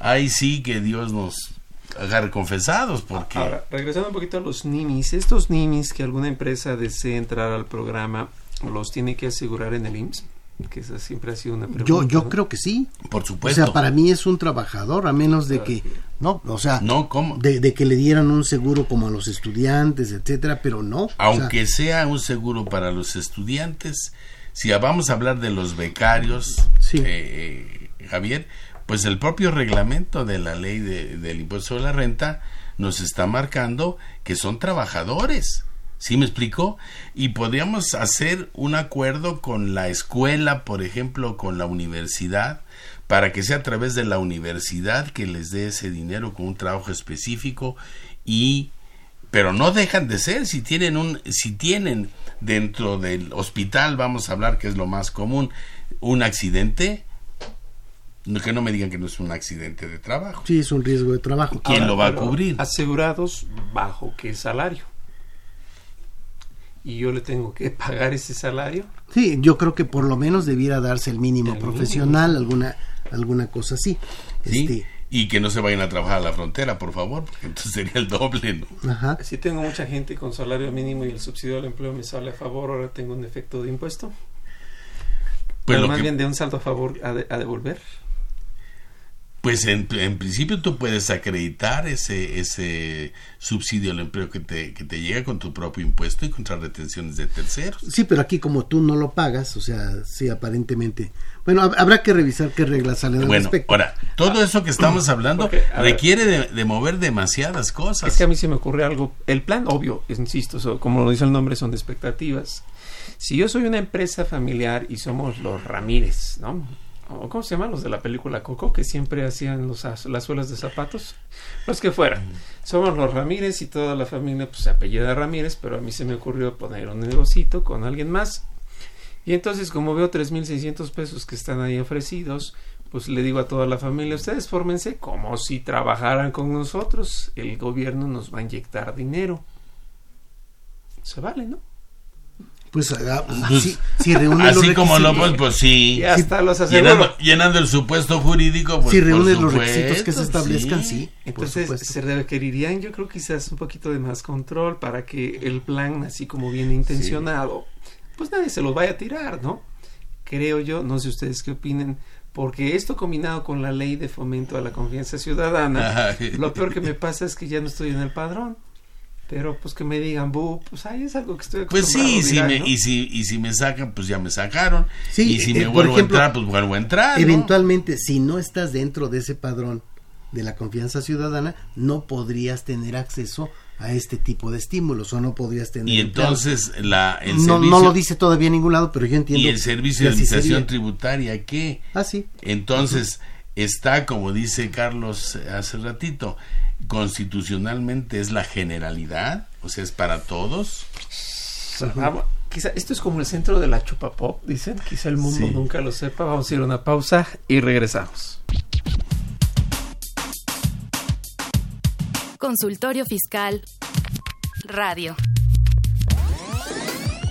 ahí sí que Dios nos agarre confesados, porque Ahora, regresando un poquito a los ninis, estos ninis que alguna empresa desee entrar al programa, ¿los tiene que asegurar en el IMSS? Que esa siempre ha sido una pregunta. Yo, yo ¿no? creo que sí. Por O supuesto. sea, para mí es un trabajador, a menos de que, no, o sea, No, ¿cómo? de, de que le dieran un seguro como a los estudiantes, etcétera, pero no. o sea, Aunque sea un seguro para los estudiantes, si vamos a hablar de los becarios, eh, eh, Javier, pues el propio reglamento de la ley de- del impuesto sobre la renta nos está marcando que son trabajadores. ¿Sí me explicó? Y podríamos hacer un acuerdo con la escuela, por ejemplo, con la universidad, para que sea a través de la universidad que les dé ese dinero con un trabajo específico y pero no dejan de ser si tienen un si tienen dentro del hospital vamos a hablar que es lo más común un accidente que no me digan que no es un accidente de trabajo sí, es un riesgo de trabajo. ¿Quién lo va a cubrir? Asegurados bajo qué salario. Y yo le tengo que pagar ese salario. Sí, yo creo que por lo menos debiera darse el mínimo El mínimo. profesional, alguna alguna cosa así. ¿sí? Este, y que no se vayan a trabajar a la frontera por favor porque entonces sería el doble ¿no? ajá. Si tengo mucha gente con salario mínimo y el subsidio al empleo me sale a favor, ahora tengo un efecto de impuesto. Pues Pero más que- bien de un saldo a favor a, de- a devolver. Pues en, en principio tú puedes acreditar ese ese subsidio al empleo que te, que te llega con tu propio impuesto y contra retenciones de terceros. Sí, pero aquí como tú no lo pagas, o sea, sí, aparentemente. Bueno, hab- habrá que revisar qué reglas salen al Bueno, respecto. ahora, todo eso que estamos hablando Porque, a ver. requiere de, de mover demasiadas cosas. Es que a mí se me ocurre algo. El plan, obvio, es, insisto, so- como lo dice el nombre, son de expectativas. Si yo soy una empresa familiar y somos los Ramírez, ¿no? O, ¿Cómo se llaman los de la película Coco? Que siempre hacían los, las suelas de zapatos. Los que fueran. Somos los Ramírez y toda la familia pues, se apellida Ramírez, pero a mí se me ocurrió poner un negocito con alguien más. Y entonces, como veo 3.600 pesos que están ahí ofrecidos, pues le digo a toda la familia, ustedes fórmense como si trabajaran con nosotros. El gobierno nos va a inyectar dinero. Se vale, ¿no? Pues, ah, Pues, sí, sí, reúne los así como lo requisitos. pues, pues sí. Y hasta los llenando, llenando el supuesto jurídico, pues si por reúnes los supuesto, requisitos que se establezcan, sí. Entonces se requerirían, yo creo, quizás un poquito de más control para que el plan, así como viene intencionado, pues nadie se lo vaya a tirar, ¿no? Creo yo, no sé ustedes qué opinen, porque esto combinado con la ley de fomento a la confianza ciudadana, Ay. lo peor que me pasa es que ya no estoy en el padrón. Pero pues que me digan, bu, pues ahí es algo que estoy Pues acostumbrado sí, si dirán, me, ¿no? y, si, y si me sacan, pues ya me sacaron. Sí, y si eh, me por vuelvo ejemplo, a entrar, pues vuelvo a entrar. ¿no? Eventualmente, si no estás dentro de ese padrón de la confianza ciudadana, no podrías tener acceso a este tipo de estímulos o no podrías tener Y entonces la, el no, servicio... no lo dice todavía en ningún lado, pero yo entiendo. ¿Y el servicio que de administración tributaria qué? Ah, sí. Entonces, está, como dice Carlos hace ratito, constitucionalmente es la generalidad, o sea, es para todos. Vamos, quizá esto es como el centro de la chupapop, dicen. Quizá el mundo Sí. nunca lo sepa. Vamos a ir a una pausa y regresamos. Consultorio Fiscal Radio.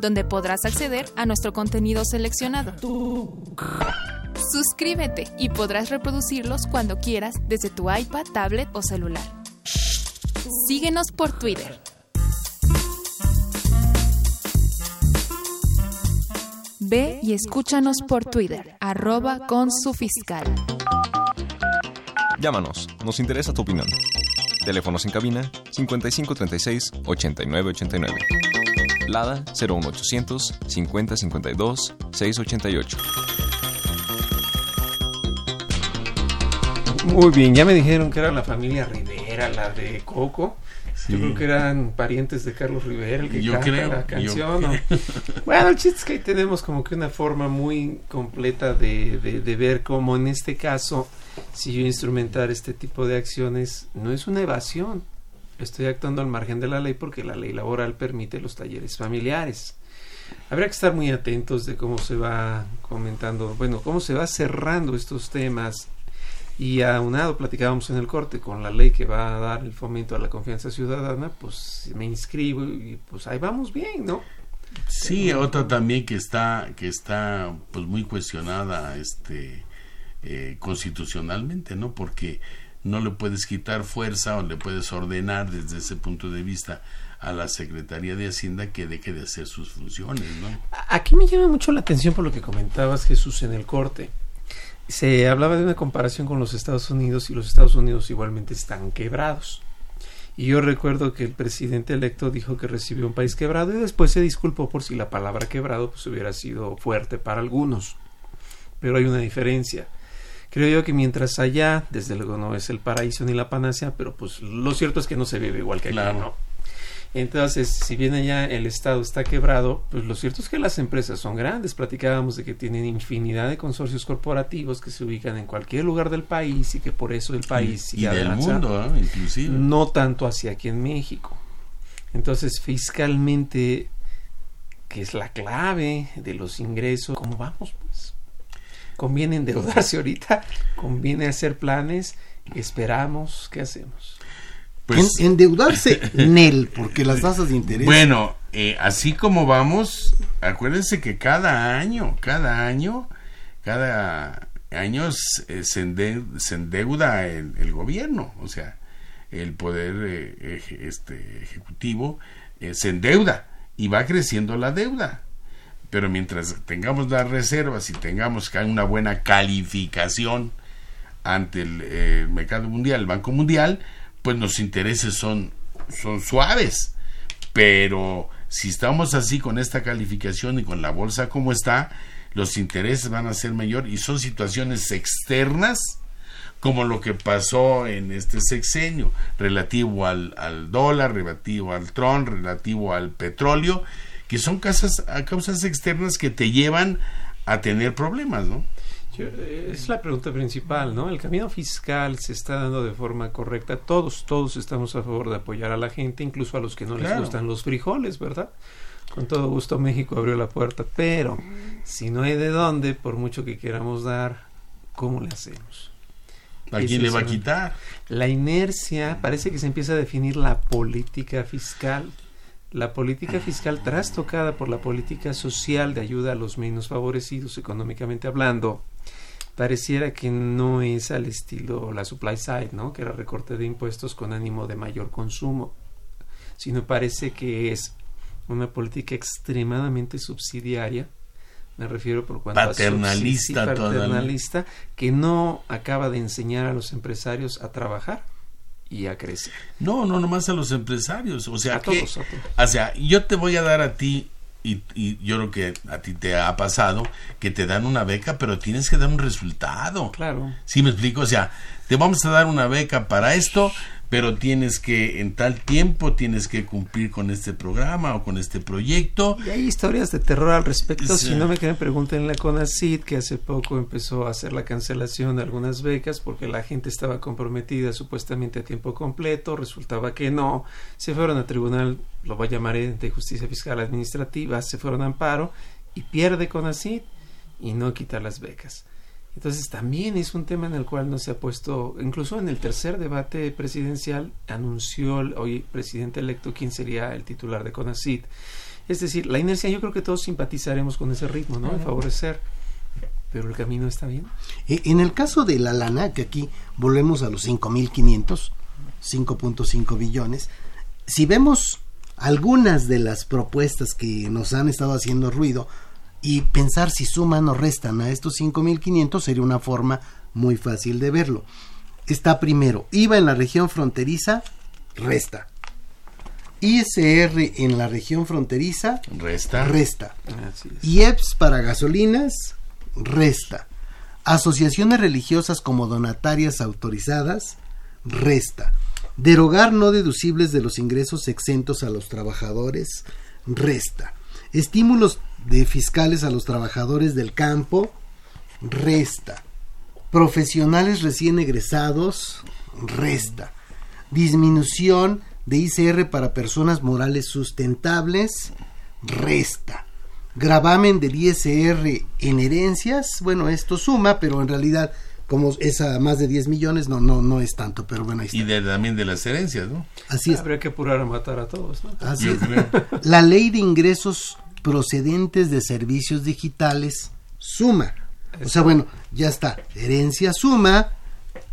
donde podrás acceder a nuestro contenido seleccionado. Suscríbete y podrás reproducirlos cuando quieras desde tu iPad, tablet o celular. Síguenos por Twitter. Ve y escúchanos por Twitter, arroba con su fiscal. Llámanos, nos interesa tu opinión. Teléfonos en cabina 5536 8989. Lada 01800 5052 688. Muy bien, ya me dijeron que era la familia Rivera, la de Coco. Yo creo que eran parientes de Carlos Rivera, el que Yo canta creo, la yo canción. Bueno, el chiste es que ahí tenemos como que una forma muy completa de, de, de ver cómo en este caso, si yo instrumentar este tipo de acciones, no es una evasión. Estoy actuando al margen de la ley porque la ley laboral permite los talleres familiares. Habrá que estar muy atentos de cómo se va comentando, bueno, cómo se va cerrando estos temas y aunado, platicábamos en el corte, con la ley que va a dar el fomento a la confianza ciudadana, pues me inscribo y pues ahí vamos bien, ¿no? Sí, otra también que está que está pues muy cuestionada este eh, constitucionalmente, ¿no? Porque no le puedes quitar fuerza o le puedes ordenar desde ese punto de vista a la Secretaría de Hacienda que deje de hacer sus funciones, ¿no? Aquí me llama mucho la atención por lo que comentabas, Jesús, en el corte. Se hablaba de una comparación con los Estados Unidos y los Estados Unidos igualmente están quebrados. Y yo recuerdo que el presidente electo dijo que recibió un país quebrado y después se disculpó por si la palabra quebrado pues hubiera sido fuerte para algunos. Pero hay una diferencia. Creo yo que mientras allá, desde luego no es el paraíso ni la panacea, pero pues lo cierto es que no se vive igual que aquí, Claro. ¿no? Entonces, si bien allá el Estado está quebrado, pues lo cierto es que las empresas son grandes. Platicábamos de que tienen infinidad de consorcios corporativos que se ubican en cualquier lugar del país y que por eso el país Y- y del mundo, ¿no? Inclusive. No tanto hacia aquí en México. Entonces, fiscalmente, que es la clave de los ingresos, ¿cómo vamos? Pues conviene endeudarse ahorita, conviene hacer planes, esperamos, ¿qué hacemos? Pues- En- endeudarse, Nel, porque las tasas de interés. Bueno, eh, así como vamos, acuérdense que cada año, cada año, cada año se, se ende- se endeuda el, el gobierno, o sea, el poder eh, eje- este, ejecutivo eh, se endeuda y va creciendo la deuda. Pero mientras tengamos las reservas y tengamos una buena calificación ante el eh, mercado mundial, el Banco Mundial, pues los intereses son, son suaves. Pero si estamos así con esta calificación y con la bolsa como está, los intereses van a ser mayor y son situaciones externas como lo que pasó en este sexenio relativo al, al dólar, relativo al tron, relativo al petróleo, que son casas, a causas externas que te llevan a tener problemas, ¿no? Yo- eh, es la pregunta principal, ¿no? El camino fiscal se está dando de forma correcta. Todos, todos estamos a favor de apoyar a la gente, incluso a los que no les gustan los frijoles, ¿verdad? Con todo gusto México abrió la puerta, pero si no hay de dónde, por mucho que queramos dar, ¿cómo le hacemos? ¿A quién le va a quitar? La inercia, parece que se empieza a definir la política fiscal. La política fiscal trastocada por la política social de ayuda a los menos favorecidos económicamente hablando, pareciera que no es al estilo la supply side, ¿no? Que era recorte de impuestos con ánimo de mayor consumo, sino parece que es una política extremadamente subsidiaria. Me refiero por cuanto Paternalista a paternalista que no acaba de enseñar a los empresarios a trabajar y a crecer. No, no nomás a los empresarios, o sea, A que, todos, a todos. o sea, yo te voy a dar a ti y, y yo creo que a ti te ha pasado que te dan una beca, pero tienes que dar un resultado. Claro. ¿Sí me explico? O sea, te vamos a dar una beca para esto, pero tienes que en tal tiempo tienes que cumplir con este programa o con este proyecto. Y hay historias de terror al respecto. Sí. Si no me creen, pregúntenle a CONACID, que hace poco empezó a hacer la cancelación de algunas becas porque la gente estaba comprometida supuestamente a tiempo completo. Resultaba que no. Se fueron a tribunal, lo voy a llamar de justicia fiscal administrativa, se fueron a amparo y pierde CONACID y no quita las becas. Entonces también es un tema en el cual no se ha puesto, incluso en el tercer debate presidencial anunció el hoy presidente electo quién sería el titular de CONACID. Es decir, la inercia yo creo que todos simpatizaremos con ese ritmo, ¿no? De favorecer, pero el camino está bien. E- En el caso de la lana, que aquí volvemos a los 5.500, 5.5 billones, si vemos algunas de las propuestas que nos han estado haciendo ruido y pensar si suman o restan a estos 5.500 sería una forma muy fácil de verlo. Está primero, IVA en la región fronteriza, resta. ISR en la región fronteriza, Resta. resta. IEPS para gasolinas, resta. Asociaciones religiosas como donatarias autorizadas, resta. Derogar no deducibles de los ingresos exentos a los trabajadores, resta. Estímulos de fiscales a los trabajadores del campo, resta. Profesionales recién egresados, resta. Disminución de ICR para personas morales sustentables, resta. Gravamen del ISR en herencias, bueno, esto suma, pero en realidad, como es a más de 10 millones, no, no, no es tanto, pero bueno, ahí está. Y de, también de las herencias, ¿no? Así es. Habría que apurar a matar a todos, ¿no? Así Yo es. creo. La ley de ingresos procedentes de servicios digitales suma. O sea, bueno, ya está. Herencia suma,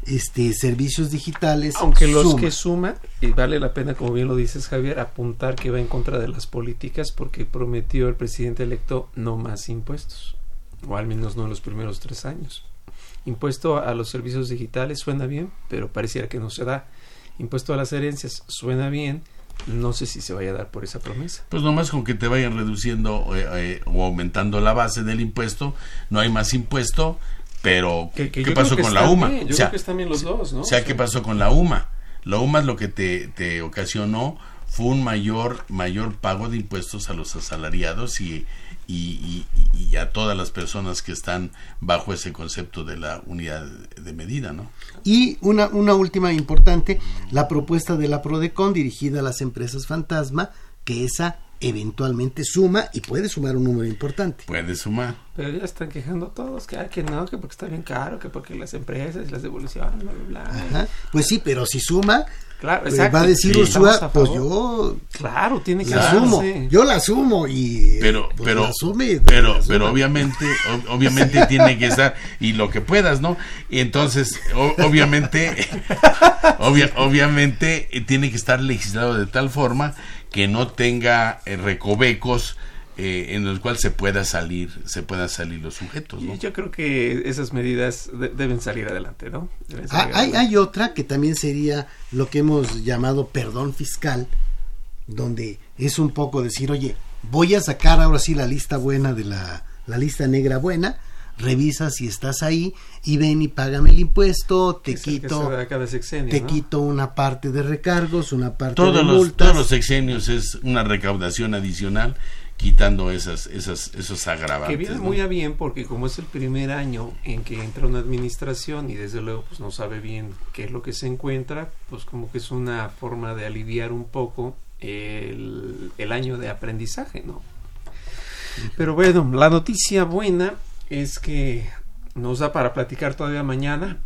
este, servicios digitales. Aunque los suma. que suma, y vale la pena, como bien lo dices Javier, apuntar que va en contra de las políticas porque prometió el presidente electo no más impuestos, o al menos no en los primeros tres años. Impuesto a los servicios digitales suena bien, pero pareciera que no se da. Impuesto a las herencias suena bien, no sé si se vaya a dar por esa promesa. Pues nomás con que te vayan reduciendo eh, eh, o aumentando la base del impuesto, no hay más impuesto, pero Que- que ¿qué pasó con la UMA? bien, yo o sea, creo que están bien los dos, ¿no? o sea, ¿qué pasó con la UMA? La UMA lo que te, te ocasionó fue un mayor mayor pago de impuestos a los asalariados y, y, y- a todas las personas que están bajo ese concepto de la unidad de medida, ¿no? Y una, una última importante, la propuesta de la PRODECON dirigida a las empresas fantasma, que esa eventualmente suma y puede sumar un número importante. Puede sumar. Pero ya están quejando todos, que, ah, que no, que porque está bien caro, que porque las empresas y las devoluciones, bla, bla, bla. Ajá. Pues sí, pero si suma, Claro, pues exacto. va a decir Sí, Ursúa, estamos a pues yo Claro, tiene que la asumo, darse. yo la asumo y pero pues, pero la asume, pero pero obviamente ob- obviamente tiene que estar y lo que puedas no y entonces o- obviamente obvia- obviamente eh, tiene que estar legislado de tal forma que no tenga eh, recovecos eh, en los cuales se pueda salir se puedan salir los sujetos ¿no? Yo creo que esas medidas de- deben salir adelante, ¿no? Ah, salir hay, adelante. hay otra que también sería lo que hemos llamado perdón fiscal, donde es un poco decir, oye, voy a sacar ahora sí la lista buena de la, la lista negra buena, revisa si estás ahí y ven y págame el impuesto, te quito, sexenio, te ¿no? quito una parte de recargos, una parte todos de los multas. todos los sexenios es una recaudación adicional quitando esas esas esos agravantes Que viene ¿no? muy a bien porque como es el primer año en que entra una administración y desde luego pues no sabe bien qué es lo que se encuentra, pues como que es una forma de aliviar un poco el, el año de aprendizaje, ¿no? Pero bueno, la noticia buena es que nos da para platicar todavía mañana.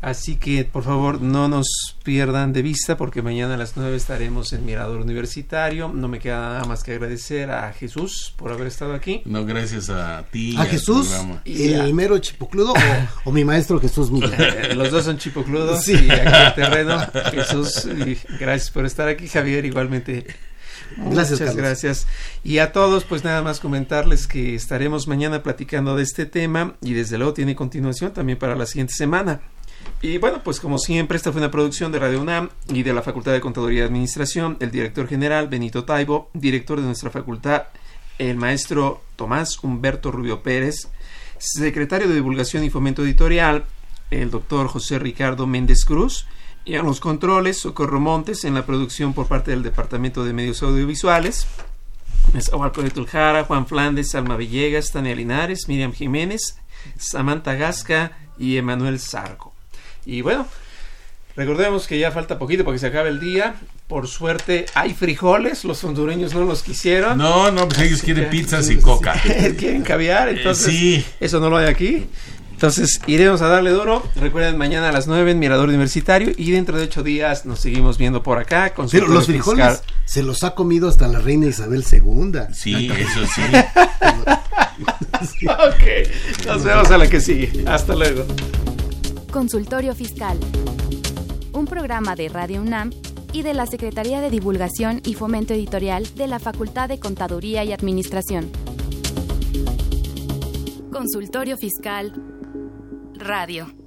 Así que por favor no nos pierdan de vista porque mañana a las 9 estaremos en Mirador Universitario. No me queda nada más que agradecer a Jesús por haber estado aquí. no gracias a ti ¿A Jesús, el a- mero chipocludo o, o mi maestro Jesús Miguel? Eh, Los dos son chipocludos Sí. y aquí el terreno. Jesús, y gracias por estar aquí. Javier, igualmente. Gracias, Muchas Carlos. gracias. Y a todos, pues nada más comentarles que estaremos mañana platicando de este tema y desde luego tiene continuación también para la siguiente semana. Y bueno, pues como siempre, esta fue una producción de Radio UNAM y de la Facultad de Contaduría y Administración, el director general Benito Taibo, director de nuestra facultad, el maestro Tomás Humberto Rubio Pérez, secretario de Divulgación y Fomento Editorial, el doctor José Ricardo Méndez Cruz, y a los controles, Socorro Montes, en la producción por parte del Departamento de Medios Audiovisuales, Nezahualcóyotl Jara, Juan Flandes, Alma Villegas, Tania Linares, Miriam Jiménez, Samantha Gasca y Emanuel Zarco. Y bueno, recordemos que ya falta poquito para que se acabe el día. Por suerte hay frijoles, los hondureños no los quisieron. No, no, pues ellos quieren pizzas y coca. Quieren caviar, entonces sí. eso no lo hay aquí. Entonces iremos a darle duro. Recuerden mañana a las 9 en Mirador Universitario y dentro de ocho días nos seguimos viendo por acá. con Pero los frijoles se los ha comido hasta la reina Isabel II. Sí, eso sí. ok, nos vemos a la que sigue. Hasta luego. Consultorio Fiscal. Un programa de Radio UNAM y de la Secretaría de Divulgación y Fomento Editorial de la Facultad de Contaduría y Administración. Consultorio Fiscal Radio.